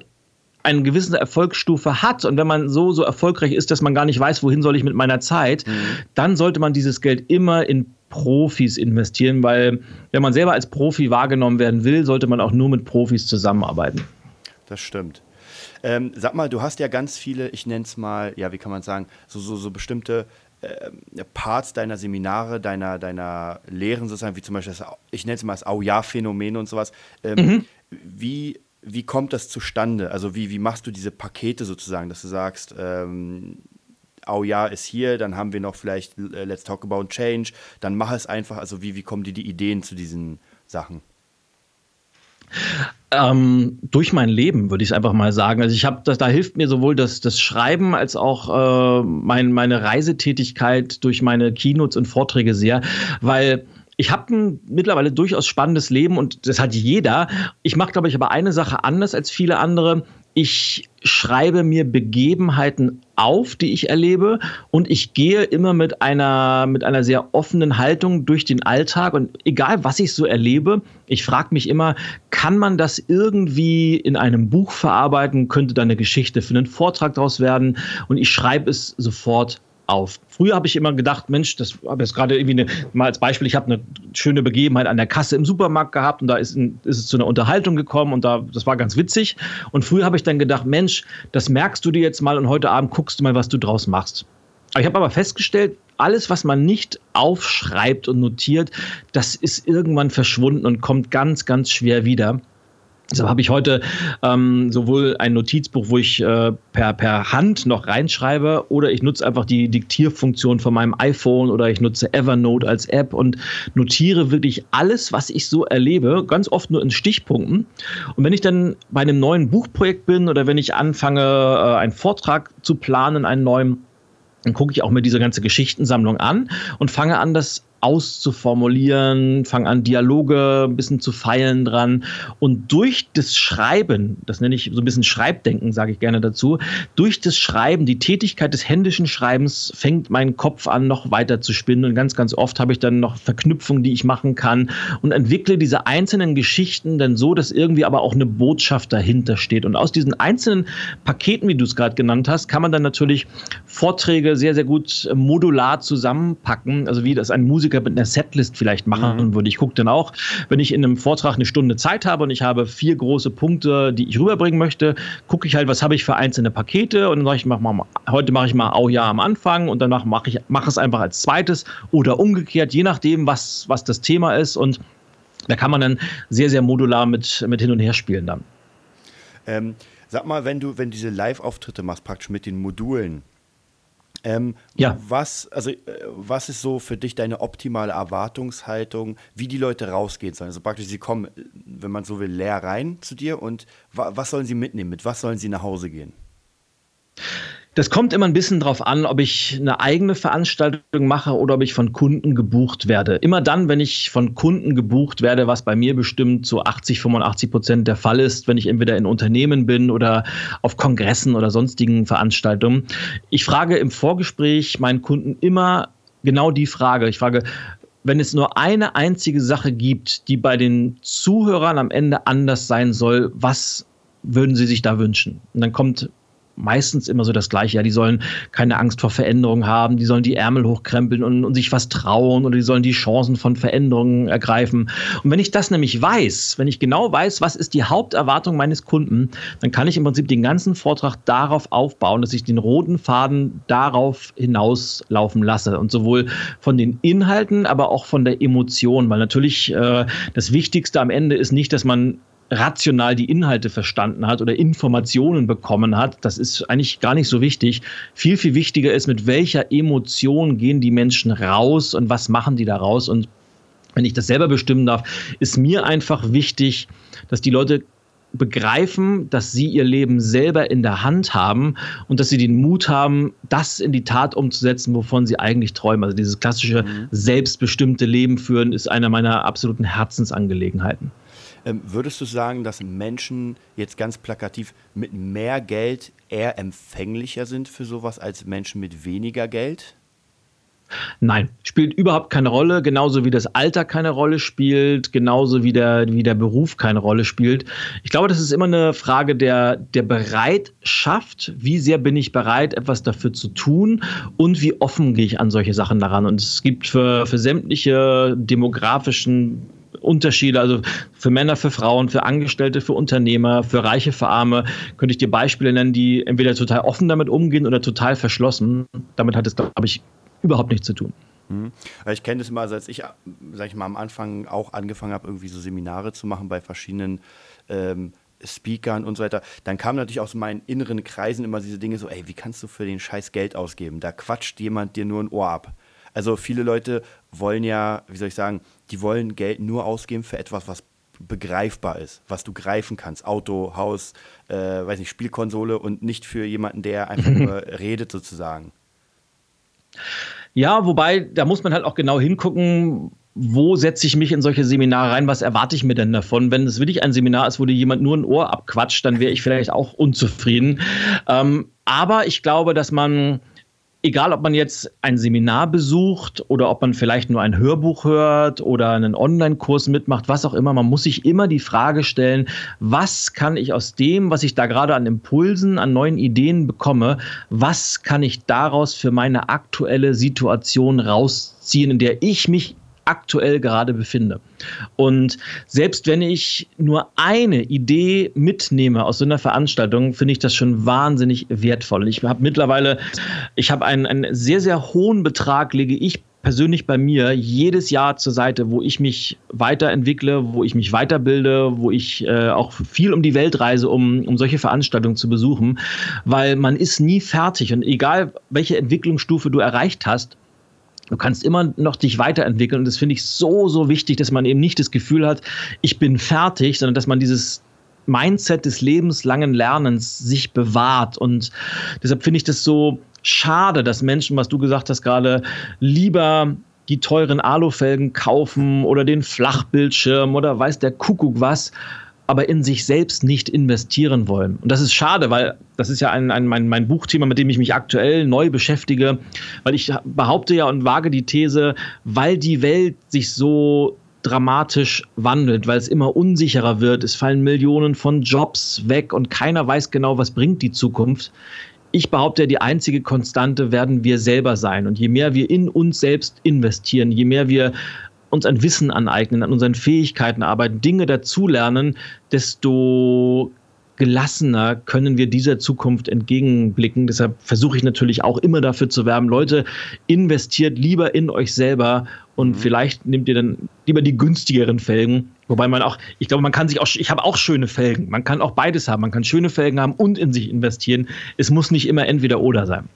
eine gewisse Erfolgsstufe hat und wenn man so, so erfolgreich ist, dass man gar nicht weiß, wohin soll ich mit meiner Zeit, mhm. dann sollte man dieses Geld immer in Profis investieren, weil wenn man selber als Profi wahrgenommen werden will, sollte man auch nur mit Profis zusammenarbeiten. Das stimmt. Ähm, sag mal, du hast ja ganz viele, ich nenne es mal, ja, wie kann man sagen, so, so, so bestimmte äh, Parts deiner Seminare, deiner, deiner Lehren sozusagen, wie zum Beispiel, das, ich nenne es mal das Au-Ja-Phänomen und sowas. Ähm, mhm. Wie wie kommt das zustande? Also wie, wie machst du diese Pakete sozusagen, dass du sagst, ähm, oh ja, ist hier, dann haben wir noch vielleicht äh, Let's Talk About Change, dann mach es einfach, also wie, wie kommen dir die Ideen zu diesen Sachen? Ähm, durch mein Leben, würde ich einfach mal sagen. Also ich habe, da hilft mir sowohl das, das Schreiben als auch äh, mein, meine Reisetätigkeit durch meine Keynotes und Vorträge sehr, weil ich habe ein mittlerweile durchaus spannendes Leben und das hat jeder. Ich mache, glaube ich, aber eine Sache anders als viele andere ich schreibe mir Begebenheiten auf, die ich erlebe. Und ich gehe immer mit einer, mit einer sehr offenen Haltung durch den Alltag. Und egal was ich so erlebe, ich frage mich immer, kann man das irgendwie in einem Buch verarbeiten, könnte da eine Geschichte für einen Vortrag daraus werden? Und ich schreibe es sofort auf. Früher habe ich immer gedacht, Mensch, das habe jetzt gerade irgendwie eine, mal als Beispiel, ich habe eine schöne Begebenheit an der Kasse im Supermarkt gehabt und da ist, ein, ist es zu einer Unterhaltung gekommen und da, das war ganz witzig. Und früher habe ich dann gedacht, Mensch, das merkst du dir jetzt mal und heute Abend guckst du mal, was du draus machst. Ich habe aber festgestellt, alles, was man nicht aufschreibt und notiert, das ist irgendwann verschwunden und kommt ganz, ganz schwer wieder. Deshalb habe ich heute ähm, sowohl ein Notizbuch, wo ich äh, per, per Hand noch reinschreibe, oder ich nutze einfach die Diktierfunktion von meinem iPhone oder ich nutze Evernote als App und notiere wirklich alles, was ich so erlebe, ganz oft nur in Stichpunkten. Und wenn ich dann bei einem neuen Buchprojekt bin oder wenn ich anfange, äh, einen Vortrag zu planen, einen neuen, dann gucke ich auch mir diese ganze Geschichtensammlung an und fange an, das auszuformulieren, fange an, Dialoge ein bisschen zu feilen dran. Und durch das Schreiben, das nenne ich so ein bisschen Schreibdenken, sage ich gerne dazu, durch das Schreiben, die Tätigkeit des händischen Schreibens fängt mein Kopf an, noch weiter zu spinnen. Und ganz, ganz oft habe ich dann noch Verknüpfungen, die ich machen kann und entwickle diese einzelnen Geschichten dann so, dass irgendwie aber auch eine Botschaft dahinter steht. Und aus diesen einzelnen Paketen, wie du es gerade genannt hast, kann man dann natürlich Vorträge sehr, sehr gut modular zusammenpacken. Also wie das ein Musiker mit einer Setlist vielleicht machen mhm. würde. Ich gucke dann auch, wenn ich in einem Vortrag eine Stunde Zeit habe und ich habe vier große Punkte, die ich rüberbringen möchte, gucke ich halt, was habe ich für einzelne Pakete und dann sage ich, mach mal, heute mache ich mal Au ja am Anfang und danach mache ich mache es einfach als zweites oder umgekehrt, je nachdem, was, was das Thema ist. Und da kann man dann sehr, sehr modular mit, mit hin und her spielen dann. Ähm, sag mal, wenn du, wenn diese Live-Auftritte machst, praktisch mit den Modulen, ähm, ja. Was, also, äh, was ist so für dich deine optimale Erwartungshaltung, wie die Leute rausgehen sollen? Also praktisch, sie kommen, wenn man so will, leer rein zu dir und wa was sollen sie mitnehmen? Mit was sollen sie nach Hause gehen? Das kommt immer ein bisschen drauf an, ob ich eine eigene Veranstaltung mache oder ob ich von Kunden gebucht werde. Immer dann, wenn ich von Kunden gebucht werde, was bei mir bestimmt so 80, 85 Prozent der Fall ist, wenn ich entweder in Unternehmen bin oder auf Kongressen oder sonstigen Veranstaltungen. Ich frage im Vorgespräch meinen Kunden immer genau die Frage. Ich frage, wenn es nur eine einzige Sache gibt, die bei den Zuhörern am Ende anders sein soll, was würden Sie sich da wünschen? Und dann kommt meistens immer so das Gleiche. Ja, die sollen keine Angst vor Veränderungen haben, die sollen die Ärmel hochkrempeln und, und, sich was trauen oder die sollen die Chancen von Veränderungen ergreifen. Und wenn ich das nämlich weiß, wenn ich genau weiß, was ist die Haupterwartung meines Kunden, dann kann ich im Prinzip den ganzen Vortrag darauf aufbauen, dass ich den roten Faden darauf hinauslaufen lasse. Und sowohl von den Inhalten, aber auch von der Emotion, weil natürlich äh, das Wichtigste am Ende ist nicht, dass man rational die Inhalte verstanden hat oder Informationen bekommen hat, das ist eigentlich gar nicht so wichtig. Viel, viel wichtiger ist, mit welcher Emotion gehen die Menschen raus und was machen die daraus. Und wenn ich das selber bestimmen darf, ist mir einfach wichtig, dass die Leute begreifen, dass sie ihr Leben selber in der Hand haben und dass sie den Mut haben, das in die Tat umzusetzen, wovon sie eigentlich träumen. Also dieses klassische mhm. selbstbestimmte Leben führen ist einer meiner absoluten Herzensangelegenheiten. Ähm, würdest du sagen, dass Menschen jetzt ganz plakativ mit mehr Geld eher empfänglicher sind für sowas als Menschen mit weniger Geld? Nein, spielt überhaupt keine Rolle, genauso wie das Alter keine Rolle spielt, genauso wie der, wie der Beruf keine Rolle spielt. Ich glaube, das ist immer eine Frage der, der Bereitschaft. Wie sehr bin ich bereit, etwas dafür zu tun und wie offen gehe ich an solche Sachen daran? Und es gibt für, für sämtliche demografischen Unterschiede, also für Männer, für Frauen, für Angestellte, für Unternehmer, für Reiche, für Arme, könnte ich dir Beispiele nennen, die entweder total offen damit umgehen oder total verschlossen. Damit hat es, glaube ich, überhaupt nichts zu tun. Mhm. Ich kenne das immer, also als ich, sag ich mal, am Anfang auch angefangen habe, irgendwie so Seminare zu machen bei verschiedenen ähm, Speakern und so weiter, dann kamen natürlich aus meinen inneren Kreisen immer diese Dinge so, ey, wie kannst du für den Scheiß Geld ausgeben? Da quatscht jemand dir nur ein Ohr ab. Also viele Leute wollen ja, wie soll ich sagen, die wollen Geld nur ausgeben für etwas, was begreifbar ist, was du greifen kannst. Auto, Haus, äh, weiß nicht, Spielkonsole und nicht für jemanden, der einfach nur redet sozusagen. Ja, wobei, da muss man halt auch genau hingucken, wo setze ich mich in solche Seminare rein? Was erwarte ich mir denn davon? Wenn es wirklich ein Seminar ist, wo dir jemand nur ein Ohr abquatscht, dann wäre ich vielleicht auch unzufrieden. Ähm, aber ich glaube, dass man egal ob man jetzt ein Seminar besucht oder ob man vielleicht nur ein Hörbuch hört oder einen Online-Kurs mitmacht, was auch immer, man muss sich immer die Frage stellen, was kann ich aus dem, was ich da gerade an Impulsen, an neuen Ideen bekomme, was kann ich daraus für meine aktuelle Situation rausziehen, in der ich mich aktuell gerade befinde. Und selbst wenn ich nur eine Idee mitnehme aus so einer Veranstaltung, finde ich das schon wahnsinnig wertvoll. Ich habe mittlerweile, ich habe einen, einen sehr, sehr hohen Betrag, lege ich persönlich bei mir jedes Jahr zur Seite, wo ich mich weiterentwickle, wo ich mich weiterbilde, wo ich äh, auch viel um die Welt reise, um, um solche Veranstaltungen zu besuchen, weil man ist nie fertig und egal welche Entwicklungsstufe du erreicht hast, Du kannst immer noch dich weiterentwickeln und das finde ich so, so wichtig, dass man eben nicht das Gefühl hat, ich bin fertig, sondern dass man dieses Mindset des lebenslangen Lernens sich bewahrt. Und deshalb finde ich das so schade, dass Menschen, was du gesagt hast gerade, lieber die teuren Alufelgen kaufen oder den Flachbildschirm oder weiß der Kuckuck was, aber in sich selbst nicht investieren wollen. Und das ist schade, weil das ist ja ein, ein, mein, mein Buchthema, mit dem ich mich aktuell neu beschäftige, weil ich behaupte ja und wage die These, weil die Welt sich so dramatisch wandelt, weil es immer unsicherer wird. Es fallen Millionen von Jobs weg und keiner weiß genau, was bringt die Zukunft. Ich behaupte, die einzige Konstante werden wir selber sein. Und je mehr wir in uns selbst investieren, je mehr wir uns ein Wissen aneignen, an unseren Fähigkeiten arbeiten, Dinge dazulernen, desto gelassener können wir dieser Zukunft entgegenblicken. Deshalb versuche ich natürlich auch immer dafür zu werben, Leute, investiert lieber in euch selber und mhm. vielleicht nehmt ihr dann lieber die günstigeren Felgen. Wobei man auch, ich glaube, man kann sich auch, ich habe auch schöne Felgen. Man kann auch beides haben. Man kann schöne Felgen haben und in sich investieren. Es muss nicht immer entweder oder sein.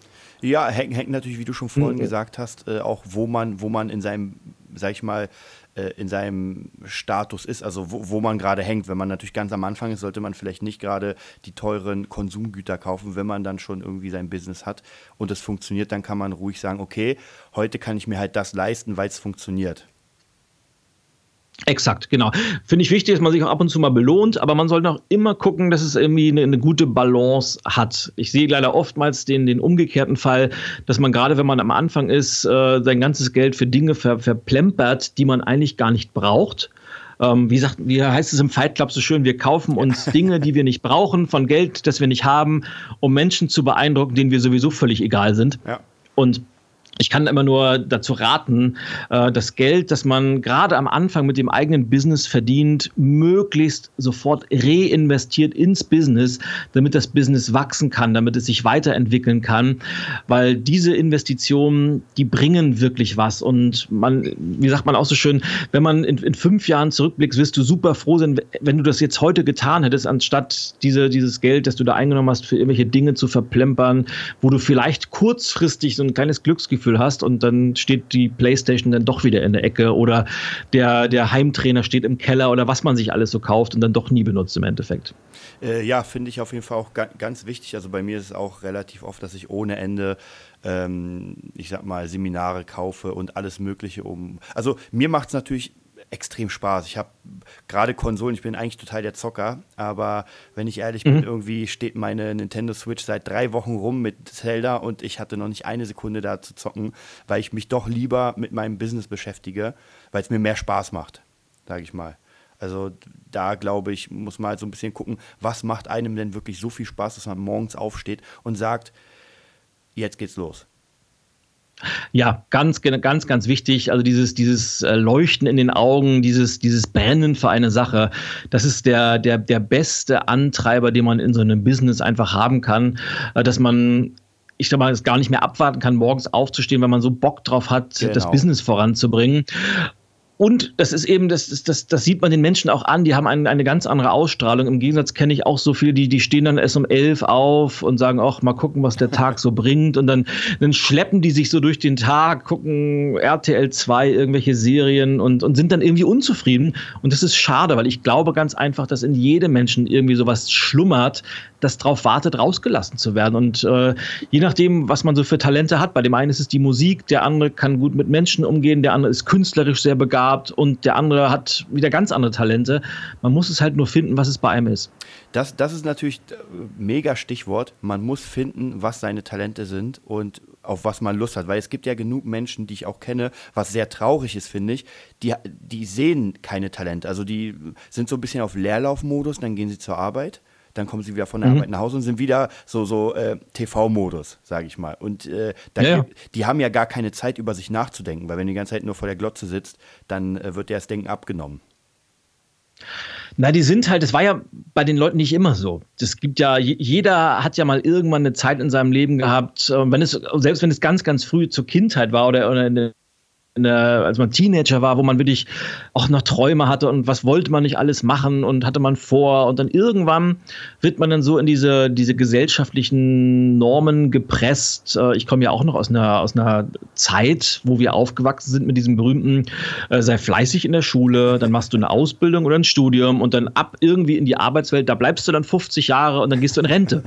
Ja, hängt, hängt natürlich, wie du schon vorhin mhm. gesagt hast, äh, auch wo man, wo man in seinem, sag ich mal, äh, in seinem Status ist, also wo, wo man gerade hängt. Wenn man natürlich ganz am Anfang ist, sollte man vielleicht nicht gerade die teuren Konsumgüter kaufen. Wenn man dann schon irgendwie sein Business hat und es funktioniert, dann kann man ruhig sagen, okay, heute kann ich mir halt das leisten, weil es funktioniert. Exakt, genau. Finde ich wichtig, dass man sich auch ab und zu mal belohnt, aber man sollte auch immer gucken, dass es irgendwie eine, eine, gute Balance hat. Ich sehe leider oftmals den, den umgekehrten Fall, dass man gerade, wenn man am Anfang ist, äh, sein ganzes Geld für Dinge ver, verplempert, die man eigentlich gar nicht braucht. Ähm, wie, sagt, wie heißt es im Fight Club so schön, wir kaufen uns Dinge, die wir nicht brauchen, von Geld, das wir nicht haben, um Menschen zu beeindrucken, denen wir sowieso völlig egal sind. Ja. Und ich kann immer nur dazu raten, äh, das Geld, das man gerade am Anfang mit dem eigenen Business verdient, möglichst sofort reinvestiert ins Business, damit das Business wachsen kann, damit es sich weiterentwickeln kann, weil diese Investitionen, die bringen wirklich was. Und man, wie sagt man auch so schön, wenn man in, in fünf Jahren zurückblickst, wirst du super froh sein, wenn du das jetzt heute getan hättest, anstatt diese, dieses Geld, das du da eingenommen hast, für irgendwelche Dinge zu verplempern, wo du vielleicht kurzfristig so ein kleines Glücksgefühl Glücksgefühl hast und dann steht die Playstation dann doch wieder in der Ecke oder der, der Heimtrainer steht im Keller oder was man sich alles so kauft und dann doch nie benutzt im Endeffekt. Äh, ja, finde ich auf jeden Fall auch ga ganz wichtig. Also bei mir ist es auch relativ oft, dass ich ohne Ende ähm, ich sag mal, Seminare kaufe und alles Mögliche um. Also mir macht es natürlich extrem Spaß. Ich habe gerade Konsolen, ich bin eigentlich total der Zocker, aber wenn ich ehrlich mhm. bin, irgendwie steht meine Nintendo Switch seit drei Wochen rum mit Zelda und ich hatte noch nicht eine Sekunde da zu zocken, weil ich mich doch lieber mit meinem Business beschäftige, weil es mir mehr Spaß macht, sage ich mal. Also da glaube ich, muss man halt so ein bisschen gucken, was macht einem denn wirklich so viel Spaß, dass man morgens aufsteht und sagt, jetzt geht's los. Ja, ganz, ganz, ganz wichtig. Also dieses, dieses äh, Leuchten in den Augen, dieses, dieses Brennen für eine Sache, das ist der, der, der beste Antreiber, den man in so einem Business einfach haben kann, äh, dass man ich sag mal, es gar nicht mehr abwarten kann, morgens aufzustehen, wenn man so Bock drauf hat, genau. das Business voranzubringen. Und das ist eben, das, das, das sieht man den Menschen auch an, die haben ein, eine ganz andere Ausstrahlung. Im Gegensatz kenne ich auch so viele, die, die stehen dann erst um elf auf und sagen, ach, mal gucken, was der Tag so bringt. Und dann, dann schleppen die sich so durch den Tag, gucken RTL 2, irgendwelche Serien und, und sind dann irgendwie unzufrieden. Und das ist schade, weil ich glaube ganz einfach, dass in jedem Menschen irgendwie sowas schlummert, das darauf wartet, rausgelassen zu werden. Und äh, je nachdem, was man so für Talente hat, bei dem einen ist es die Musik, der andere kann gut mit Menschen umgehen, der andere ist künstlerisch sehr begabt und der andere hat wieder ganz andere Talente. Man muss es halt nur finden, was es bei einem ist. Das, das ist natürlich äh, mega Stichwort. Man muss finden, was seine Talente sind und auf was man Lust hat. Weil es gibt ja genug Menschen, die ich auch kenne, was sehr traurig ist, finde ich, die, die sehen keine Talente. Also die sind so ein bisschen auf Leerlaufmodus, dann gehen sie zur Arbeit dann kommen sie wieder von der mhm. Arbeit nach Hause und sind wieder so, so äh, TV-Modus, sage ich mal. Und äh, ja, ja. die haben ja gar keine Zeit, über sich nachzudenken, weil wenn du die ganze Zeit nur vor der Glotze sitzt, dann äh, wird dir das Denken abgenommen. Na, die sind halt, das war ja bei den Leuten nicht immer so. Das gibt ja, jeder hat ja mal irgendwann eine Zeit in seinem Leben gehabt, äh, wenn es, selbst wenn es ganz, ganz früh zur Kindheit war oder, oder eine der, als man Teenager war, wo man wirklich auch noch Träume hatte und was wollte man nicht alles machen und hatte man vor und dann irgendwann wird man dann so in diese, diese gesellschaftlichen Normen gepresst. Äh, ich komme ja auch noch aus einer, aus einer Zeit, wo wir aufgewachsen sind mit diesem berühmten, äh, sei fleißig in der Schule, dann machst du eine Ausbildung oder ein Studium und dann ab irgendwie in die Arbeitswelt, da bleibst du dann 50 Jahre und dann gehst du in Rente.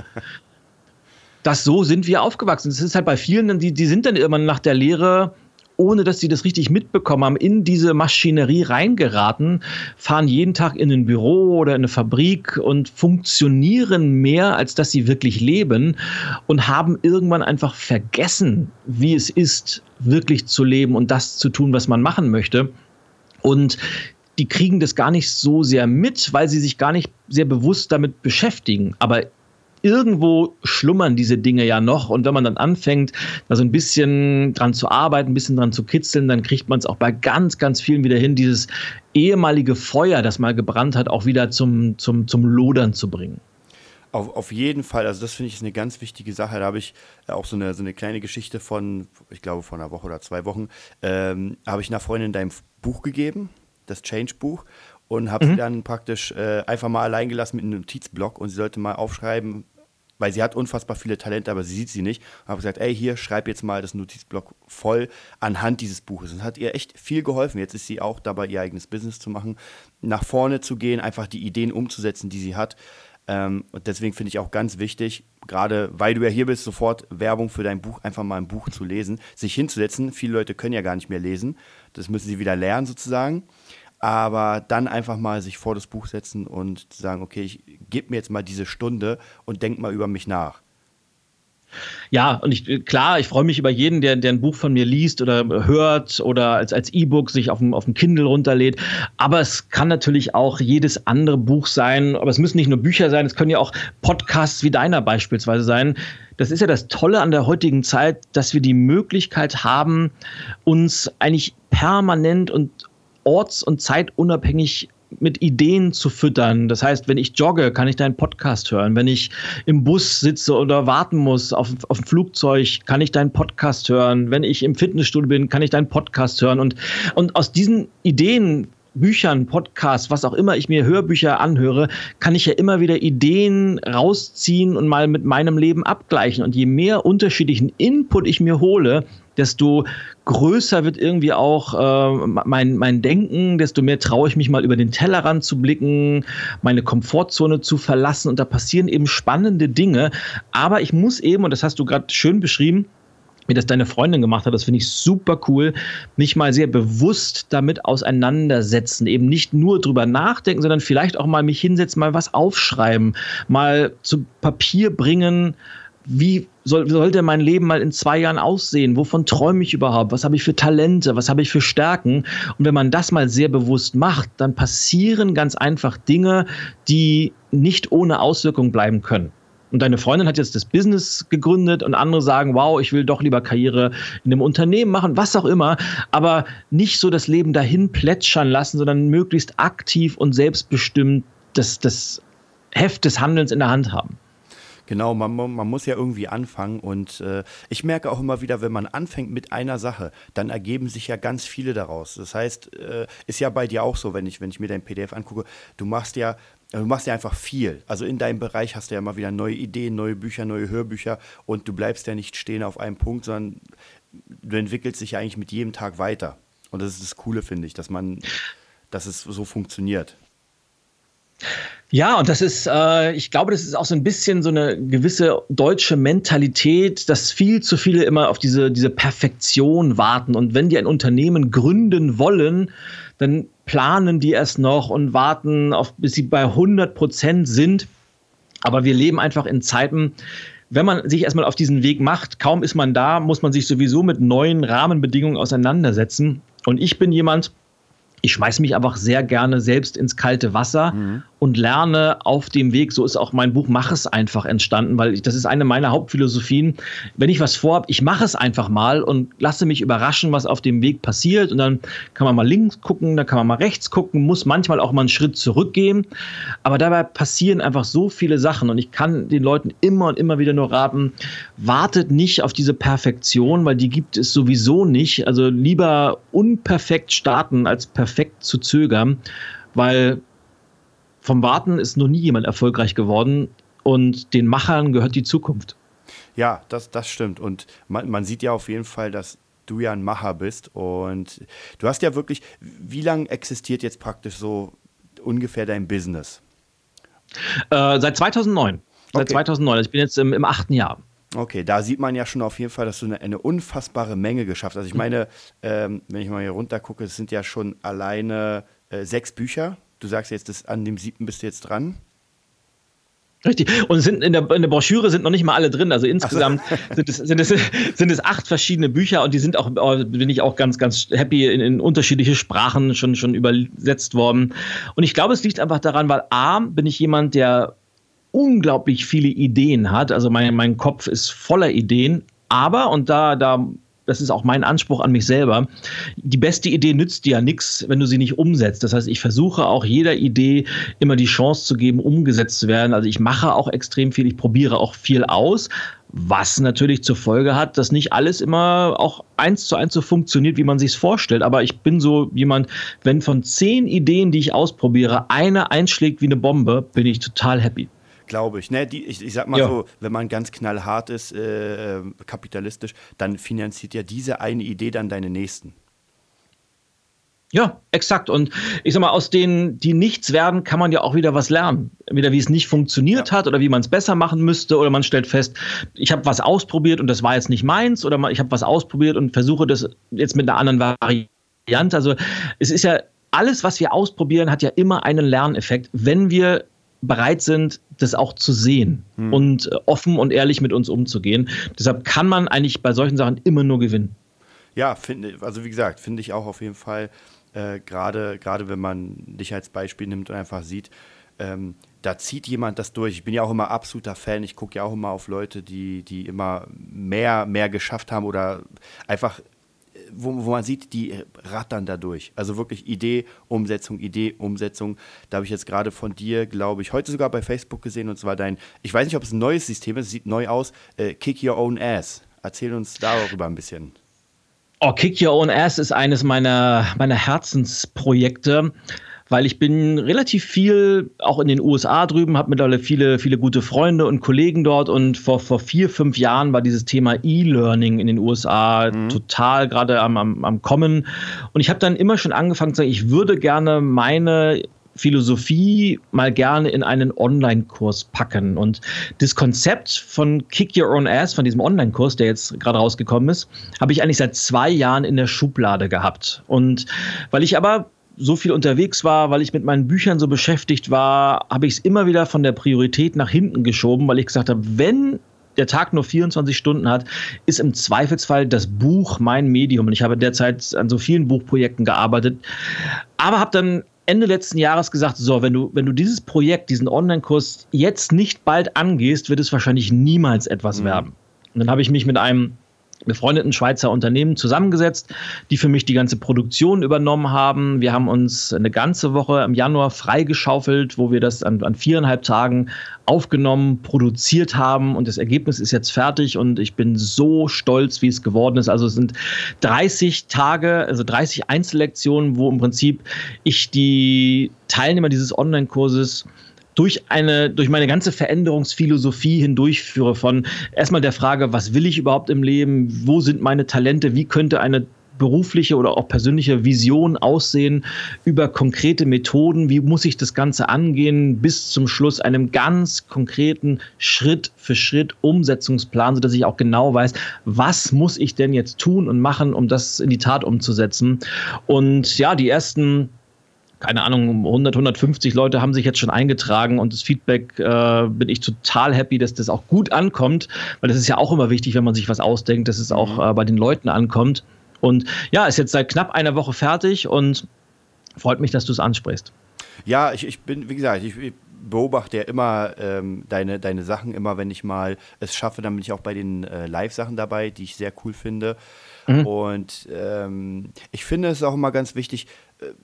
Das so sind wir aufgewachsen. Das ist halt bei vielen, die, die sind dann irgendwann nach der Lehre ohne dass sie das richtig mitbekommen haben, in diese Maschinerie reingeraten, fahren jeden Tag in ein Büro oder in eine Fabrik und funktionieren mehr, als dass sie wirklich leben und haben irgendwann einfach vergessen, wie es ist, wirklich zu leben und das zu tun, was man machen möchte. Und die kriegen das gar nicht so sehr mit, weil sie sich gar nicht sehr bewusst damit beschäftigen. Aber irgendwo schlummern diese Dinge ja noch. Und wenn man dann anfängt, da so ein bisschen dran zu arbeiten, ein bisschen dran zu kitzeln, dann kriegt man es auch bei ganz, ganz vielen wieder hin, dieses ehemalige Feuer, das mal gebrannt hat, auch wieder zum, zum, zum Lodern zu bringen. Auf, auf jeden Fall, also das finde ich ist eine ganz wichtige Sache. Da habe ich äh, auch so eine, so eine kleine Geschichte von, ich glaube, vor einer Woche oder zwei Wochen, ähm, habe ich einer Freundin dein Buch gegeben, das Change-Buch und habe mhm. sie dann praktisch äh, einfach mal allein gelassen mit einem Notizblock und sie sollte mal aufschreiben, weil sie hat unfassbar viele Talente, aber sie sieht sie nicht. Und habe gesagt, ey, hier, schreib jetzt mal das Notizblock voll anhand dieses Buches. Und hat ihr echt viel geholfen. Jetzt ist sie auch dabei, ihr eigenes Business zu machen, nach vorne zu gehen, einfach die Ideen umzusetzen, die sie hat. Ähm, und deswegen finde ich auch ganz wichtig, gerade weil du ja hier bist, sofort Werbung für dein Buch, einfach mal ein Buch zu lesen, sich hinzusetzen. Viele Leute können ja gar nicht mehr lesen. Das müssen sie wieder lernen sozusagen aber dann einfach mal sich vor das Buch setzen und sagen, okay, ich gebe mir jetzt mal diese Stunde und denk mal über mich nach. Ja, und ich, klar, ich freue mich über jeden, der, der ein Buch von mir liest oder hört oder als, als E-Book sich auf dem, auf dem Kindle runterlädt. Aber es kann natürlich auch jedes andere Buch sein. Aber es müssen nicht nur Bücher sein, es können ja auch Podcasts wie deiner beispielsweise sein. Das ist ja das Tolle an der heutigen Zeit, dass wir die Möglichkeit haben, uns eigentlich permanent und orts- und zeitunabhängig mit Ideen zu füttern. Das heißt, wenn ich jogge, kann ich deinen Podcast hören. Wenn ich im Bus sitze oder warten muss auf, auf dem Flugzeug, kann ich deinen Podcast hören. Wenn ich im Fitnessstudio bin, kann ich deinen Podcast hören. Und, und aus diesen Ideen Büchern, Podcasts, was auch immer ich mir Hörbücher anhöre, kann ich ja immer wieder Ideen rausziehen und mal mit meinem Leben abgleichen. Und je mehr unterschiedlichen Input ich mir hole, desto größer wird irgendwie auch äh, mein, mein Denken, desto mehr traue ich mich mal über den Tellerrand zu blicken, meine Komfortzone zu verlassen. Und da passieren eben spannende Dinge. Aber ich muss eben, und das hast du gerade schön beschrieben, wie das deine Freundin gemacht hat, das finde ich super cool, mich mal sehr bewusst damit auseinandersetzen, eben nicht nur drüber nachdenken, sondern vielleicht auch mal mich hinsetzen, mal was aufschreiben, mal zu Papier bringen, wie soll, sollte mein Leben mal in zwei Jahren aussehen? Wovon träume ich überhaupt? Was habe ich für Talente? Was habe ich für Stärken? Und wenn man das mal sehr bewusst macht, dann passieren ganz einfach Dinge, die nicht ohne Auswirkung bleiben können. Und deine Freundin hat jetzt das Business gegründet und andere sagen, wow, ich will doch lieber Karriere in einem Unternehmen machen, was auch immer, aber nicht so das Leben dahin plätschern lassen, sondern möglichst aktiv und selbstbestimmt das, das Heft des Handelns in der Hand haben. Genau, man, man muss ja irgendwie anfangen und äh, ich merke auch immer wieder, wenn man anfängt mit einer Sache, dann ergeben sich ja ganz viele daraus. Das heißt, äh, ist ja bei dir auch so, wenn ich, wenn ich mir dein PDF angucke, du machst ja du machst ja einfach viel. Also in deinem Bereich hast du ja immer wieder neue Ideen, neue Bücher, neue Hörbücher und du bleibst ja nicht stehen auf einem Punkt, sondern du entwickelst dich ja eigentlich mit jedem Tag weiter. Und das ist das Coole, finde ich, dass man, dass es so funktioniert. Ja, und das ist, äh, ich glaube, das ist auch so ein bisschen so eine gewisse deutsche Mentalität, dass viel zu viele immer auf diese, diese Perfektion warten. Und wenn die ein Unternehmen gründen wollen, dann planen die erst noch und warten, auf, bis sie bei 100 Prozent sind. Aber wir leben einfach in Zeiten, wenn man sich erstmal auf diesen Weg macht, kaum ist man da, muss man sich sowieso mit neuen Rahmenbedingungen auseinandersetzen. Und ich bin jemand, ich schmeiße mich einfach sehr gerne selbst ins kalte Wasser mhm. Und lerne auf dem Weg. So ist auch mein Buch Mach es einfach entstanden, weil ich, das ist eine meiner Hauptphilosophien. Wenn ich was vorhabe, ich mache es einfach mal und lasse mich überraschen, was auf dem Weg passiert. Und dann kann man mal links gucken, dann kann man mal rechts gucken, muss manchmal auch mal einen Schritt zurückgehen. Aber dabei passieren einfach so viele Sachen und ich kann den Leuten immer und immer wieder nur raten, wartet nicht auf diese Perfektion, weil die gibt es sowieso nicht. Also lieber unperfekt starten als perfekt perfekt zu zögern, weil vom Warten ist noch nie jemand erfolgreich geworden und den Machern gehört die Zukunft. Ja, das, das stimmt. Und man, man sieht ja auf jeden Fall, dass du ja ein Macher bist. Und du hast ja wirklich, wie lange existiert jetzt praktisch so ungefähr dein Business? Äh, seit 2009. Seit okay. 2009. Also ich bin jetzt im, im achten Jahr. Okay, da sieht man ja schon auf jeden Fall, dass du eine, eine unfassbare Menge geschafft hast. Also ich meine, ähm, wenn ich mal hier runter gucke, es sind ja schon alleine äh, sechs Bücher. Du sagst jetzt, das, an dem siebten bist du jetzt dran. Richtig. Und sind in, der, in der Broschüre sind noch nicht mal alle drin. Also insgesamt so. sind, es, sind, es, sind es acht verschiedene Bücher und die sind auch, oh, bin ich auch ganz, ganz happy, in, in unterschiedliche Sprachen schon, schon übersetzt worden. Und ich glaube, es liegt einfach daran, weil A, bin ich jemand, der unglaublich viele Ideen hat. Also mein, mein Kopf ist voller Ideen. Aber, und da, da das ist auch mein Anspruch an mich selber, die beste Idee nützt dir ja nichts, wenn du sie nicht umsetzt. Das heißt, ich versuche auch jeder Idee immer die Chance zu geben, umgesetzt zu werden. Also ich mache auch extrem viel, ich probiere auch viel aus, was natürlich zur Folge hat, dass nicht alles immer auch eins zu eins so funktioniert, wie man sich es vorstellt. Aber ich bin so jemand, wenn von zehn Ideen, die ich ausprobiere, eine einschlägt wie eine Bombe, bin ich total happy glaube ich. Ne? Die, ich. Ich sag mal ja. so, wenn man ganz knallhart ist, äh, äh, kapitalistisch, dann finanziert ja diese eine Idee dann deine nächsten. Ja, exakt. Und ich sag mal, aus denen, die nichts werden, kann man ja auch wieder was lernen. Wieder, wie es nicht funktioniert ja. hat oder wie man es besser machen müsste. Oder man stellt fest, ich habe was ausprobiert und das war jetzt nicht meins. Oder ich habe was ausprobiert und versuche das jetzt mit einer anderen Variante. Also es ist ja, alles, was wir ausprobieren, hat ja immer einen Lerneffekt, wenn wir bereit sind, das auch zu sehen hm. und äh, offen und ehrlich mit uns umzugehen. Deshalb kann man eigentlich bei solchen Sachen immer nur gewinnen. Ja, finde, also wie gesagt, finde ich auch auf jeden Fall, äh, gerade wenn man dich als Beispiel nimmt und einfach sieht, ähm, da zieht jemand das durch. Ich bin ja auch immer absoluter Fan. Ich gucke ja auch immer auf Leute, die, die immer mehr, mehr geschafft haben oder einfach wo, wo man sieht, die rattern da durch. Also wirklich Idee, Umsetzung, Idee, Umsetzung. Da habe ich jetzt gerade von dir, glaube ich, heute sogar bei Facebook gesehen und zwar dein, ich weiß nicht, ob es ein neues System ist, es sieht neu aus, äh, Kick Your Own Ass. Erzähl uns darüber ein bisschen. Oh, Kick Your Own Ass ist eines meiner, meiner Herzensprojekte weil ich bin relativ viel auch in den USA drüben, habe mittlerweile viele, viele gute Freunde und Kollegen dort und vor, vor vier, fünf Jahren war dieses Thema E-Learning in den USA mhm. total gerade am, am, am Kommen. Und ich habe dann immer schon angefangen zu sagen, ich würde gerne meine Philosophie mal gerne in einen Online-Kurs packen. Und das Konzept von Kick Your Own Ass, von diesem Online-Kurs, der jetzt gerade rausgekommen ist, habe ich eigentlich seit zwei Jahren in der Schublade gehabt. Und weil ich aber so viel unterwegs war, weil ich mit meinen Büchern so beschäftigt war, habe ich es immer wieder von der Priorität nach hinten geschoben, weil ich gesagt habe, wenn der Tag nur 24 Stunden hat, ist im Zweifelsfall das Buch mein Medium. Und ich habe derzeit an so vielen Buchprojekten gearbeitet, aber habe dann Ende letzten Jahres gesagt, so, wenn du, wenn du dieses Projekt, diesen Online-Kurs jetzt nicht bald angehst, wird es wahrscheinlich niemals etwas mhm. werden. Und dann habe ich mich mit einem befreundeten Schweizer Unternehmen zusammengesetzt, die für mich die ganze Produktion übernommen haben. Wir haben uns eine ganze Woche im Januar freigeschaufelt, wo wir das an, an viereinhalb Tagen aufgenommen, produziert haben und das Ergebnis ist jetzt fertig und ich bin so stolz, wie es geworden ist. Also es sind 30 Tage, also 30 Einzellektionen, wo im Prinzip ich die Teilnehmer dieses Online-Kurses durch eine, durch meine ganze Veränderungsphilosophie hindurchführe von erstmal der Frage, was will ich überhaupt im Leben? Wo sind meine Talente? Wie könnte eine berufliche oder auch persönliche Vision aussehen, über konkrete Methoden, wie muss ich das Ganze angehen, bis zum Schluss einem ganz konkreten Schritt für Schritt Umsetzungsplan, sodass ich auch genau weiß, was muss ich denn jetzt tun und machen, um das in die Tat umzusetzen. Und ja, die ersten keine Ahnung, 100, 150 Leute haben sich jetzt schon eingetragen und das Feedback äh, bin ich total happy, dass das auch gut ankommt, weil das ist ja auch immer wichtig, wenn man sich was ausdenkt, dass es auch mhm. äh, bei den Leuten ankommt. Und ja, ist jetzt seit knapp einer Woche fertig und freut mich, dass du es ansprichst. Ja, ich, ich bin, wie gesagt, ich, ich beobachte ja immer ähm, deine, deine Sachen, immer wenn ich mal es schaffe, dann bin ich auch bei den äh, Live-Sachen dabei, die ich sehr cool finde. Mhm. Und ähm, ich finde es auch immer ganz wichtig,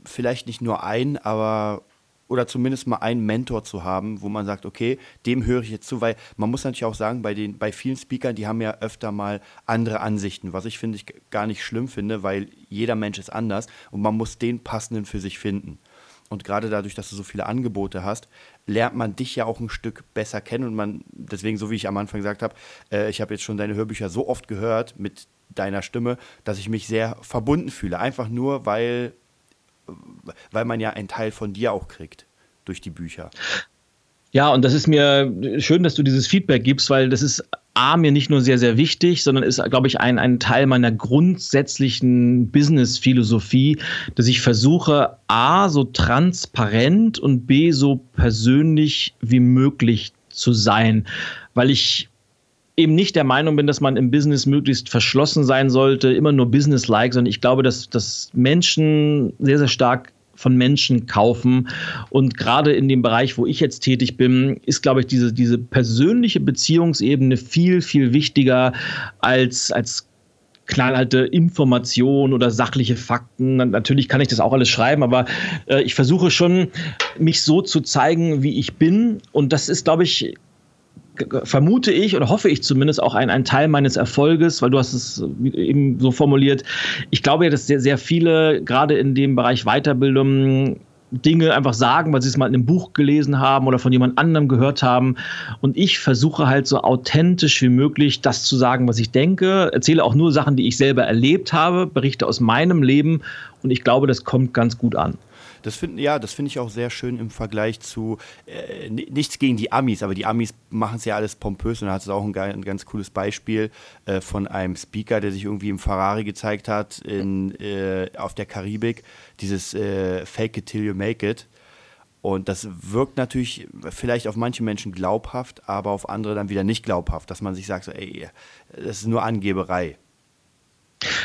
vielleicht nicht nur ein, aber oder zumindest mal einen Mentor zu haben, wo man sagt, okay, dem höre ich jetzt zu, weil man muss natürlich auch sagen, bei den, bei vielen Speakern, die haben ja öfter mal andere Ansichten, was ich finde ich gar nicht schlimm finde, weil jeder Mensch ist anders und man muss den passenden für sich finden. Und gerade dadurch, dass du so viele Angebote hast, lernt man dich ja auch ein Stück besser kennen und man, deswegen, so wie ich am Anfang gesagt habe, äh, ich habe jetzt schon deine Hörbücher so oft gehört mit deiner Stimme, dass ich mich sehr verbunden fühle. Einfach nur, weil, weil man ja einen Teil von dir auch kriegt durch die Bücher. Ja, und das ist mir schön, dass du dieses Feedback gibst, weil das ist A, mir nicht nur sehr, sehr wichtig, sondern ist, glaube ich, ein, ein Teil meiner grundsätzlichen Business-Philosophie, dass ich versuche, A, so transparent und B, so persönlich wie möglich zu sein, weil ich eben nicht der Meinung bin, dass man im Business möglichst verschlossen sein sollte, immer nur business-like, sondern ich glaube, dass, dass Menschen sehr, sehr stark von Menschen kaufen. Und gerade in dem Bereich, wo ich jetzt tätig bin, ist, glaube ich, diese, diese persönliche Beziehungsebene viel, viel wichtiger als, als knallhalte Informationen oder sachliche Fakten. Natürlich kann ich das auch alles schreiben, aber äh, ich versuche schon, mich so zu zeigen, wie ich bin. Und das ist, glaube ich, vermute ich oder hoffe ich zumindest auch ein, ein Teil meines Erfolges, weil du hast es eben so formuliert. Ich glaube ja, dass sehr, sehr viele gerade in dem Bereich Weiterbildung Dinge einfach sagen, weil sie es mal in einem Buch gelesen haben oder von jemand anderem gehört haben. Und ich versuche halt so authentisch wie möglich das zu sagen, was ich denke. Erzähle auch nur Sachen, die ich selber erlebt habe, berichte aus meinem Leben und ich glaube, das kommt ganz gut an. Das finde ja, das ich auch sehr schön im Vergleich zu äh, nichts gegen die Amis, aber die Amis machen es ja alles pompös und da hat es auch ein, ein, ganz cooles Beispiel äh, von einem Speaker, der sich irgendwie im Ferrari gezeigt hat in, äh, auf der Karibik, dieses äh, Fake it till you make it. Und das wirkt natürlich vielleicht auf manche Menschen glaubhaft, aber auf andere dann wieder nicht glaubhaft, dass man sich sagt, so, ey, das ist nur Angeberei.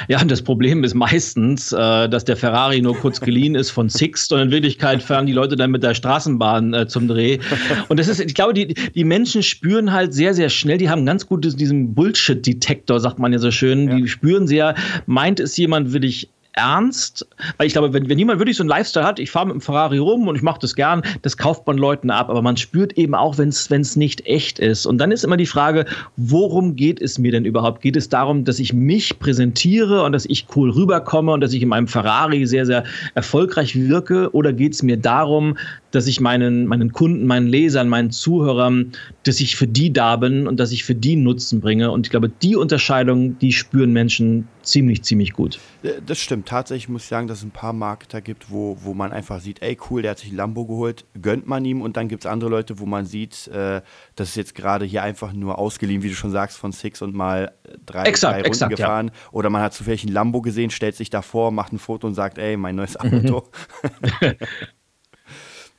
Ja, und das Problem ist meistens, äh, dass der Ferrari nur kurz geliehen ist von Sixt und in Wirklichkeit fahren die Leute dann mit der Straßenbahn äh, zum Dreh. Und das ist, ich glaube, die, die Menschen spüren halt sehr, sehr schnell, die haben ganz gut diesen Bullshit-Detektor, sagt man ja so schön. Ja. Die spüren sehr, meint es jemand, will ich ernst, weil ich glaube, wenn, wenn jemand wirklich so einen Lifestyle hat, ich fahre mit dem Ferrari rum und ich mache das gern, das kauft man Leuten ab, aber man spürt eben auch, wenn es nicht echt ist. Und dann ist immer die Frage, worum geht es mir denn überhaupt? Geht es darum, dass ich mich präsentiere und dass ich cool rüberkomme und dass ich in meinem Ferrari sehr, sehr erfolgreich wirke? Oder geht es mir darum, dass ich meinen, meinen Kunden, meinen Lesern, meinen Zuhörern, dass ich für die da bin und dass ich für die Nutzen bringe? Und ich glaube, die Unterscheidung, die spüren Menschen ziemlich, ziemlich gut. Äh, das stimmt. Tatsächlich muss ich sagen, dass es ein paar Marketer gibt, wo, wo man einfach sieht, ey, cool, der hat sich ein Lambo geholt, gönnt man ihm. Und dann gibt es andere Leute, wo man sieht, äh, das ist jetzt gerade hier einfach nur ausgeliehen, wie du schon sagst, von Six und mal drei, exakt, drei Runden exakt, gefahren. Ja. Oder man hat zufällig ein Lambo gesehen, stellt sich davor, macht ein Foto und sagt, ey, mein neues Auto.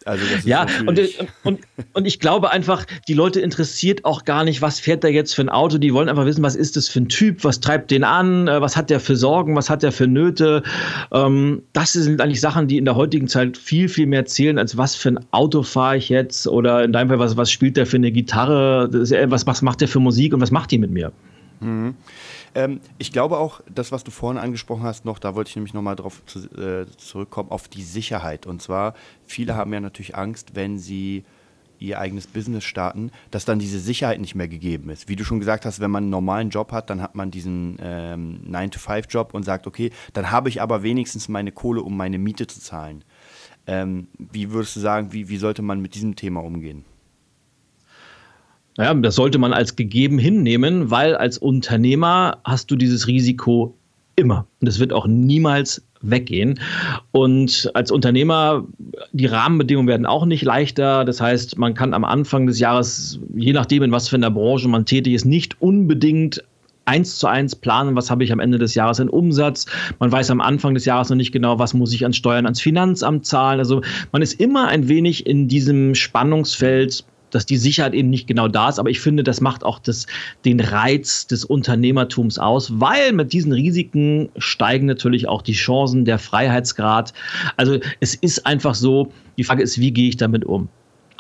Also ja, und, und, und ich glaube einfach, die Leute interessiert auch gar nicht, was fährt der jetzt für ein Auto. Die wollen einfach wissen, was ist das für ein Typ, was treibt den an, äh, was hat der für Sorgen, was hat der für Nöte. Ähm, das sind eigentlich Sachen, die in der heutigen Zeit viel, viel mehr zählen, als was für ein Auto fahre ich jetzt oder in deinem Fall, was, was spielt der für eine Gitarre, was, was macht der für Musik und was macht die mit mir. Mhm. Ähm, ich glaube auch, das, was du vorhin angesprochen hast, noch, da wollte ich nämlich nochmal drauf zu, äh, zurückkommen, auf die Sicherheit. Und zwar, viele haben ja natürlich Angst, wenn sie ihr eigenes Business starten, dass dann diese Sicherheit nicht mehr gegeben ist. Wie du schon gesagt hast, wenn man einen normalen Job hat, dann hat man diesen ähm, 9-to-5-Job und sagt, okay, dann habe ich aber wenigstens meine Kohle, um meine Miete zu zahlen. Ähm, wie würdest du sagen, wie, wie sollte man mit diesem Thema umgehen? Naja, das sollte man als gegeben hinnehmen, weil als Unternehmer hast du dieses Risiko immer. Und es wird auch niemals weggehen. Und als Unternehmer, die Rahmenbedingungen werden auch nicht leichter. Das heißt, man kann am Anfang des Jahres, je nachdem, in was für einer Branche man tätig ist, nicht unbedingt eins zu eins planen, was habe ich am Ende des Jahres in Umsatz. Man weiß am Anfang des Jahres noch nicht genau, was muss ich an Steuern ans Finanzamt zahlen. Also man ist immer ein wenig in diesem Spannungsfeld dass die Sicherheit eben nicht genau da ist. Aber ich finde, das macht auch das, den Reiz des Unternehmertums aus, weil mit diesen Risiken steigen natürlich auch die Chancen, der Freiheitsgrad. Also es ist einfach so, die Frage ist, wie gehe ich damit um?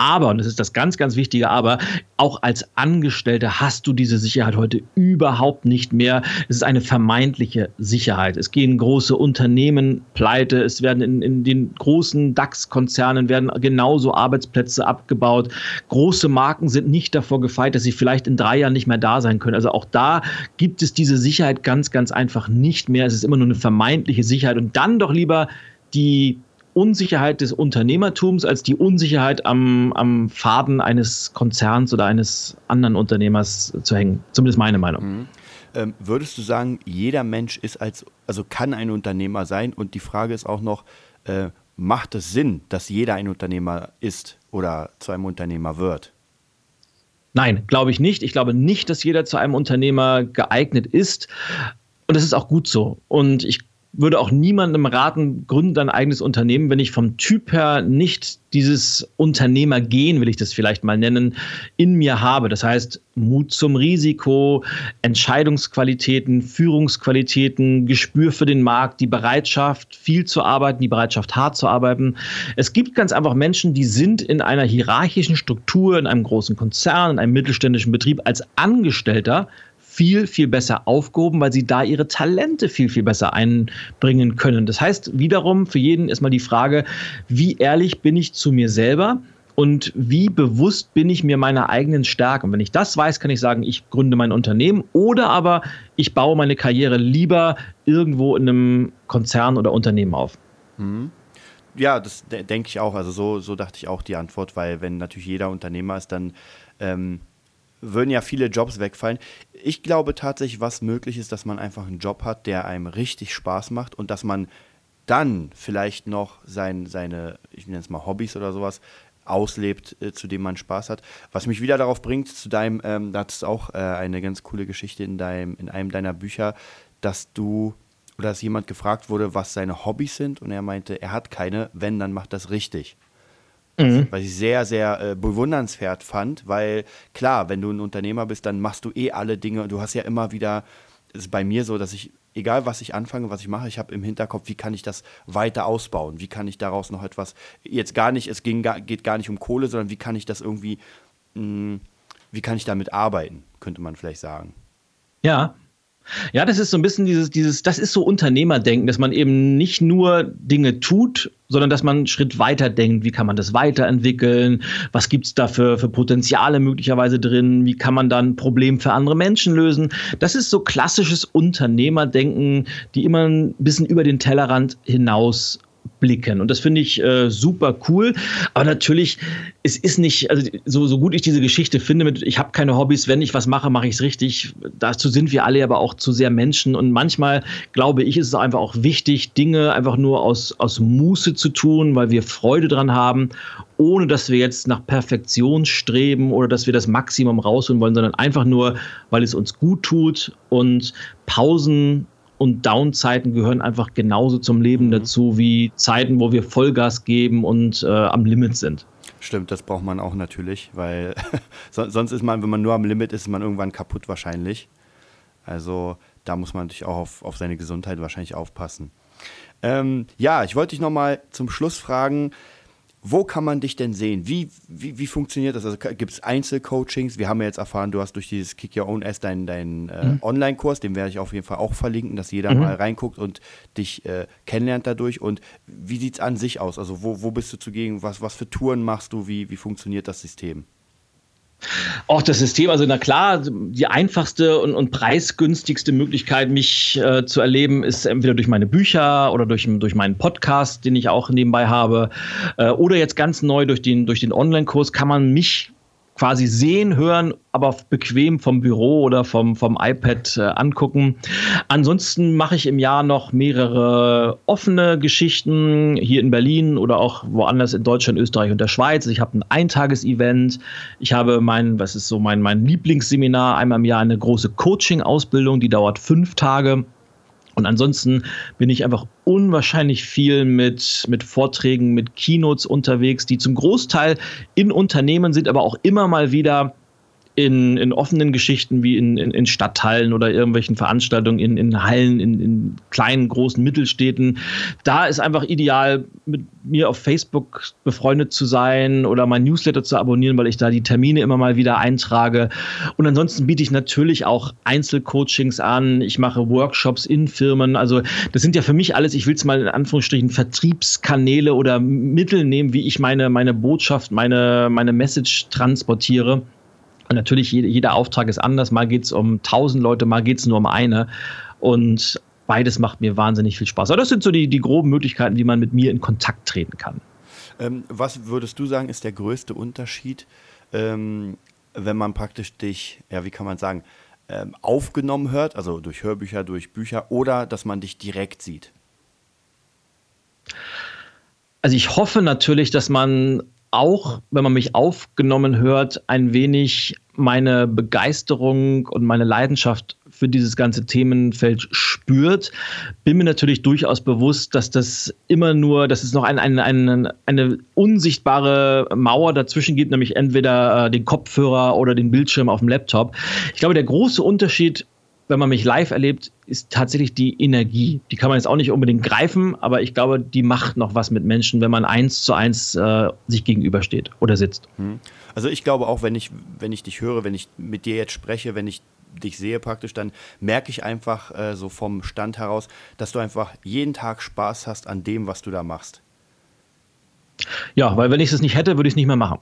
Aber, und das ist das ganz, ganz wichtige Aber, auch als Angestellter hast du diese Sicherheit heute überhaupt nicht mehr. Es ist eine vermeintliche Sicherheit. Es gehen große Unternehmen pleite, es werden in, in den großen DAX-Konzernen werden genauso Arbeitsplätze abgebaut. Große Marken sind nicht davor gefeit, dass sie vielleicht in drei Jahren nicht mehr da sein können. Also auch da gibt es diese Sicherheit ganz, ganz einfach nicht mehr. Es ist immer nur eine vermeintliche Sicherheit. Und dann doch lieber die Unsicherheit des Unternehmertums als die Unsicherheit am, am Faden eines Konzerns oder eines anderen Unternehmers zu hängen. Zumindest meine Meinung. Mhm. Ähm, würdest du sagen, jeder Mensch ist als, also kann ein Unternehmer sein? Und die Frage ist auch noch, äh, macht es Sinn, dass jeder ein Unternehmer ist oder zu einem Unternehmer wird? Nein, glaube ich nicht. Ich glaube nicht, dass jeder zu einem Unternehmer geeignet ist. Und das ist auch gut so. Und ich würde auch niemandem raten, gründe ein eigenes Unternehmen, wenn ich vom Typ her nicht dieses Unternehmergehen, will ich das vielleicht mal nennen, in mir habe. Das heißt, Mut zum Risiko, Entscheidungsqualitäten, Führungsqualitäten, Gespür für den Markt, die Bereitschaft, viel zu arbeiten, die Bereitschaft, hart zu arbeiten. Es gibt ganz einfach Menschen, die sind in einer hierarchischen Struktur, in einem großen Konzern, in einem mittelständischen Betrieb als Angestellter viel, viel besser aufgehoben, weil sie da ihre Talente viel, viel besser einbringen können. Das heißt, wiederum für jeden ist mal die Frage, wie ehrlich bin ich zu mir selber? Und wie bewusst bin ich mir meiner eigenen Stärke? Und wenn ich das weiß, kann ich sagen, ich gründe mein Unternehmen oder aber ich baue meine Karriere lieber irgendwo in einem Konzern oder Unternehmen auf. Mhm. Ja, das denke ich auch. Also so, so dachte ich auch die Antwort, weil wenn natürlich jeder Unternehmer ist, dann ähm, würden ja viele Jobs wegfallen. Ich glaube tatsächlich, was möglich ist, dass man einfach einen Job hat, der einem richtig Spaß macht und dass man dann vielleicht noch sein, seine, ich nenne es mal Hobbys oder sowas, auslebt, äh, zu dem man Spaß hat. Was mich wieder darauf bringt, zu deinem, ähm, da ist auch äh, eine ganz coole Geschichte in deinem, in einem deiner Bücher, dass du oder dass jemand gefragt wurde, was seine Hobbys sind und er meinte, er hat keine, wenn, dann macht das richtig. Mhm. Was ich sehr, sehr äh, bewundernswert fand, weil klar, wenn du ein Unternehmer bist, dann machst du eh alle Dinge. Du hast ja immer wieder, es ist bei mir so, dass ich, egal was ich anfange, was ich mache, ich habe im Hinterkopf, wie kann ich das weiter ausbauen? Wie kann ich daraus noch etwas, jetzt gar nicht, es ging, geht gar nicht um Kohle, sondern wie kann ich das irgendwie, mh, hm, wie kann ich damit arbeiten, könnte man vielleicht sagen. Ja, ja, das ist so ein bisschen dieses, dieses, das ist so Unternehmerdenken, dass man eben nicht nur Dinge tut, sondern dass man einen Schritt weiter denkt. Wie kann man das weiterentwickeln? Was gibt es da für, für Potenziale möglicherweise drin? Wie kann man dann ein Problem für andere Menschen lösen? Das ist so klassisches Unternehmerdenken, die immer ein bisschen über den Tellerrand hinaus blicken. Und das finde ich äh, super cool. Aber natürlich, es ist nicht, also so, so gut ich diese Geschichte finde, mit ich habe keine Hobbys, wenn ich was mache, mache ich es richtig. Dazu sind wir alle aber auch zu sehr Menschen. Und manchmal, glaube ich, ist es einfach auch wichtig, Dinge einfach nur aus, aus Muße zu tun, weil wir Freude dran haben, ohne dass wir jetzt nach Perfektion streben oder dass wir das Maximum rausholen wollen, sondern einfach nur, weil es uns gut tut und Pausen und Down-Zeiten gehören einfach genauso zum Leben mhm. dazu wie Zeiten, wo wir Vollgas geben und äh, am Limit sind. Stimmt, das braucht man auch natürlich, weil sonst ist man, wenn man nur am Limit ist, ist man irgendwann kaputt wahrscheinlich. Also da muss man natürlich auch auf, auf seine Gesundheit wahrscheinlich aufpassen. Ähm, ja, ich wollte dich nochmal zum Schluss fragen, wo kann man dich denn sehen? Wie, wie, wie funktioniert das? Also gibt es Einzelcoachings? Wir haben ja jetzt erfahren, du hast durch dieses Kick Your Own S deinen dein, äh, mhm. Online-Kurs, den werde ich auf jeden Fall auch verlinken, dass jeder mhm. mal reinguckt und dich äh, kennenlernt dadurch. Und wie sieht es an sich aus? Also wo, wo bist du zugegen? Was, was für Touren machst du? Wie, wie funktioniert das System? Auch das System, also na klar, die einfachste und, und preisgünstigste Möglichkeit, mich äh, zu erleben, ist entweder durch meine Bücher oder durch, durch meinen Podcast, den ich auch nebenbei habe, äh, oder jetzt ganz neu durch den, durch den Online-Kurs kann man mich quasi sehen, hören, aber bequem vom Büro oder vom, vom iPad äh, angucken. Ansonsten mache ich im Jahr noch mehrere offene Geschichten hier in Berlin oder auch woanders in Deutschland, Österreich und der Schweiz. Ich habe ein Eintages-Event. Ich habe mein, was ist so mein, mein Lieblingsseminar, einmal im Jahr eine große Coaching-Ausbildung, die dauert fünf Tage. Und ansonsten bin ich einfach unwahrscheinlich viel mit, mit Vorträgen, mit Keynotes unterwegs, die zum Großteil in Unternehmen sind, aber auch immer mal wieder in, in offenen Geschichten wie in, in, in Stadthallen oder irgendwelchen Veranstaltungen in, in Hallen, in, in kleinen, großen Mittelstädten. Da ist einfach ideal, mit mir auf Facebook befreundet zu sein oder mein Newsletter zu abonnieren, weil ich da die Termine immer mal wieder eintrage. Und ansonsten biete ich natürlich auch Einzelcoachings an. Ich mache Workshops in Firmen. Also das sind ja für mich alles, ich will es mal in Anführungsstrichen, Vertriebskanäle oder Mittel nehmen, wie ich meine, meine Botschaft, meine, meine Message transportiere. Und natürlich, jeder, Auftrag ist anders. Mal geht es um tausend Leute, mal geht es nur um eine. Und beides macht mir wahnsinnig viel Spaß. Aber das sind so die, die groben Möglichkeiten, wie man mit mir in Kontakt treten kann. Ähm, was würdest du sagen, ist der größte Unterschied, ähm, wenn man praktisch dich, ja, wie kann man sagen, ähm, aufgenommen hört, also durch Hörbücher, durch Bücher, oder dass man dich direkt sieht? Also ich hoffe natürlich, dass man auch, wenn man mich aufgenommen hört, ein wenig meine Begeisterung und meine Leidenschaft für dieses ganze Themenfeld spürt. Bin mir natürlich durchaus bewusst, dass das immer nur, dass es noch ein, ein, ein, eine unsichtbare Mauer dazwischen gibt, nämlich entweder äh, den Kopfhörer oder den Bildschirm auf dem Laptop. Ich glaube, der große Unterschied wenn man mich live erlebt, ist tatsächlich die Energie. Die kann man jetzt auch nicht unbedingt greifen, aber ich glaube, die macht noch was mit Menschen, wenn man eins zu eins äh, sich gegenübersteht oder sitzt. Hm. Also ich glaube auch, wenn ich, wenn ich dich höre, wenn ich mit dir jetzt spreche, wenn ich dich sehe praktisch, dann merke ich einfach äh, so vom Stand heraus, dass du einfach jeden Tag Spaß hast an dem, was du da machst. Ja, weil wenn ich es nicht hätte, würde ich es nicht mehr machen.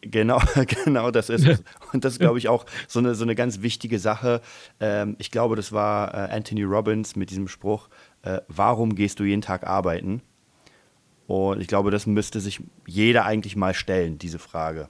Genau, genau, das ist es. Und das ist, glaube ich, auch so eine, so eine ganz wichtige Sache. Ähm, ich glaube, das war äh, Anthony Robbins mit diesem Spruch, äh, warum gehst du jeden Tag arbeiten? Und ich glaube, das müsste sich jeder eigentlich mal stellen, diese Frage.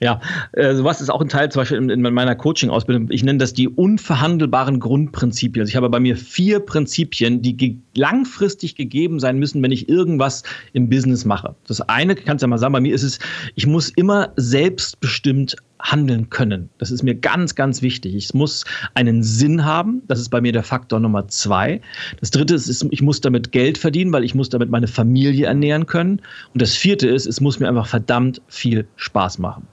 Ja, äh, sowas ist auch ein Teil zum Beispiel in, in meiner Coaching-Ausbildung. Ich nenne das die unverhandelbaren Grundprinzipien. Also ich habe bei mir vier Prinzipien, die ge langfristig gegeben sein müssen, wenn ich irgendwas im Business mache. Das eine, kannst du ja mal sagen, bei mir ist es, ich muss immer selbstbestimmt handeln können. Das ist mir ganz, ganz wichtig. Ich muss einen Sinn haben. Das ist bei mir der Faktor Nummer zwei. Das dritte ist, ich muss damit Geld verdienen, weil ich muss damit meine Familie ernähren können. Und das vierte ist, es muss mir einfach verdammt viel Spaß machen.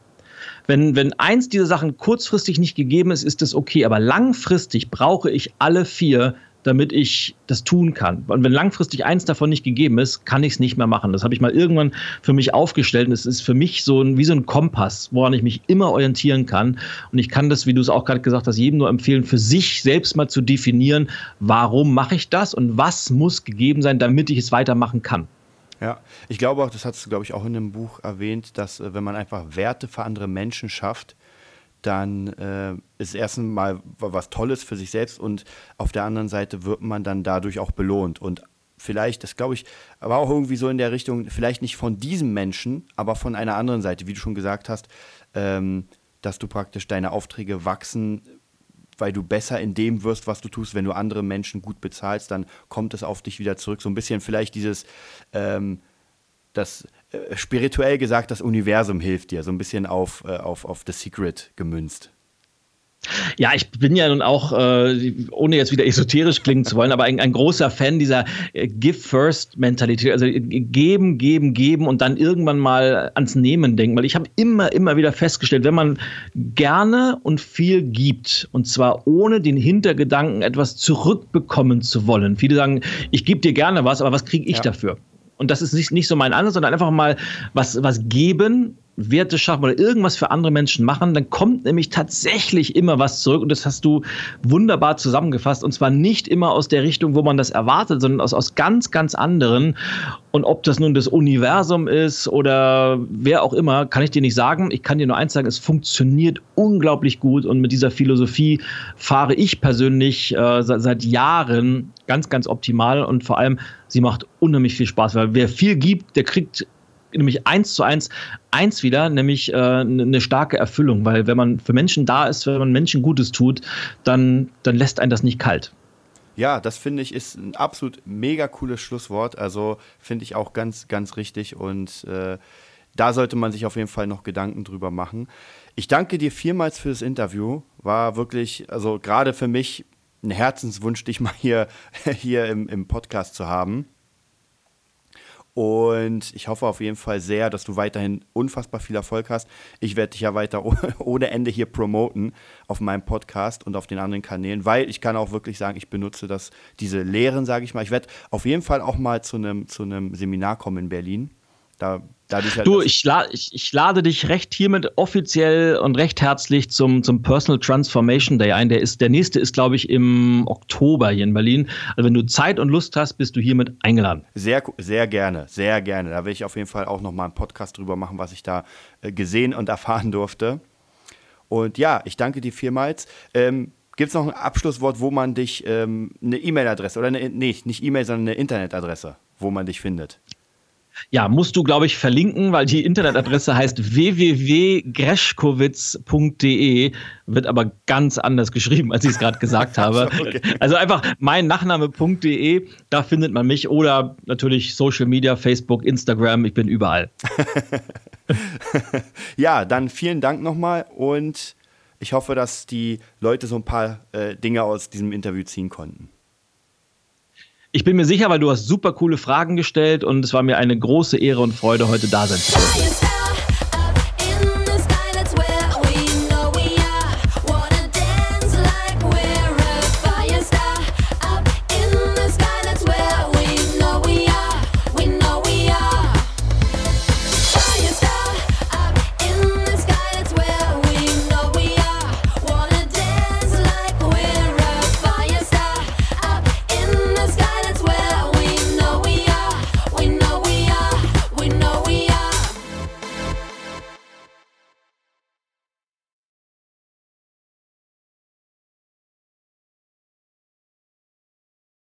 Wenn, wenn eins dieser Sachen kurzfristig nicht gegeben ist, ist das okay. Aber langfristig brauche ich alle vier, damit ich das tun kann. Und wenn langfristig eins davon nicht gegeben ist, kann ich es nicht mehr machen. Das habe ich mal irgendwann für mich aufgestellt. Und es ist für mich so ein, wie so ein Kompass, woran ich mich immer orientieren kann. Und ich kann das, wie du es auch gerade gesagt hast, jedem nur empfehlen, für sich selbst mal zu definieren, warum mache ich das und was muss gegeben sein, damit ich es weitermachen kann. Ja, ich glaube auch, das hast du, glaube ich, auch in einem Buch erwähnt, dass äh, wenn man einfach Werte für andere Menschen schafft, dann äh, ist erstens mal was Tolles für sich selbst und auf der anderen Seite wird man dann dadurch auch belohnt. Und vielleicht, das glaube ich, aber auch irgendwie so in der Richtung, vielleicht nicht von diesem Menschen, aber von einer anderen Seite, wie du schon gesagt hast, ähm, dass du praktisch deine Aufträge wachsen weil du besser in dem wirst, was du tust. Wenn du andere Menschen gut bezahlst, dann kommt es auf dich wieder zurück. So ein bisschen vielleicht dieses, ähm, das äh, spirituell gesagt, das Universum hilft dir, so ein bisschen auf, äh, auf, auf The Secret gemünzt. Ja, ich bin ja nun auch, äh, ohne jetzt wieder esoterisch klingen zu wollen, aber ein, ein großer Fan dieser äh, Give-First-Mentalität. Also äh, geben, geben, geben und dann irgendwann mal ans Nehmen denken. Weil ich habe immer, immer wieder festgestellt, wenn man gerne und viel gibt, und zwar ohne den Hintergedanken, etwas zurückbekommen zu wollen. Viele sagen, ich gebe dir gerne was, aber was kriege ich ja. dafür? Und das ist nicht, nicht so mein Ansatz, sondern einfach mal was, was geben Werte schaffen oder irgendwas für andere Menschen machen, dann kommt nämlich tatsächlich immer was zurück. Und das hast du wunderbar zusammengefasst. Und zwar nicht immer aus der Richtung, wo man das erwartet, sondern aus, aus ganz, ganz anderen. Und ob das nun das Universum ist oder wer auch immer, kann ich dir nicht sagen. Ich kann dir nur eins sagen, es funktioniert unglaublich gut. Und mit dieser Philosophie fahre ich persönlich äh, seit, seit Jahren ganz, ganz optimal. Und vor allem, sie macht unheimlich viel Spaß, weil wer viel gibt, der kriegt nämlich eins zu eins eins wieder, nämlich äh, eine starke Erfüllung, weil wenn man für Menschen da ist, wenn man Menschen Gutes tut, dann, dann lässt einen das nicht kalt. Ja, das finde ich ist ein absolut mega cooles Schlusswort. Also finde ich auch ganz, ganz richtig und äh, da sollte man sich auf jeden Fall noch Gedanken drüber machen. Ich danke dir vielmals für das Interview. War wirklich, also gerade für mich ein Herzenswunsch, dich mal hier, hier im, im Podcast zu haben. Und ich hoffe auf jeden Fall sehr, dass du weiterhin unfassbar viel Erfolg hast. Ich werde dich ja weiter ohne Ende hier promoten auf meinem Podcast und auf den anderen Kanälen, weil ich kann auch wirklich sagen, ich benutze das, diese Lehren, sage ich mal. Ich werde auf jeden Fall auch mal zu einem zu Seminar kommen in Berlin. Da Halt du, ich, la ich, ich, lade dich recht hiermit offiziell und recht herzlich zum, zum Personal Transformation Day ein. Der, ist, der nächste ist, glaube ich, im Oktober hier in Berlin. Also wenn du Zeit und Lust hast, bist du hiermit eingeladen. Sehr, sehr gerne, sehr gerne. Da will ich auf jeden Fall auch nochmal einen Podcast drüber machen, was ich da äh, gesehen und erfahren durfte. Und ja, ich danke dir vielmals. Ähm, Gibt es noch ein Abschlusswort, wo man dich, ähm, eine E-Mail-Adresse oder eine, nee, nicht E-Mail, sondern eine Internetadresse, wo man dich findet? Ja, musst du, glaube ich, verlinken, weil die Internetadresse heißt www.greschkowitz.de, wird aber ganz anders geschrieben, als ich es gerade gesagt habe. okay. Also einfach mein Nachname.de, da findet man mich oder natürlich Social Media, Facebook, Instagram, ich bin überall. ja, dann vielen Dank nochmal und ich hoffe, dass die Leute so ein paar äh, Dinge aus diesem Interview ziehen konnten. Ich bin mir sicher, weil du hast super coole Fragen gestellt und es war mir eine große Ehre und Freude, heute da sein zu können.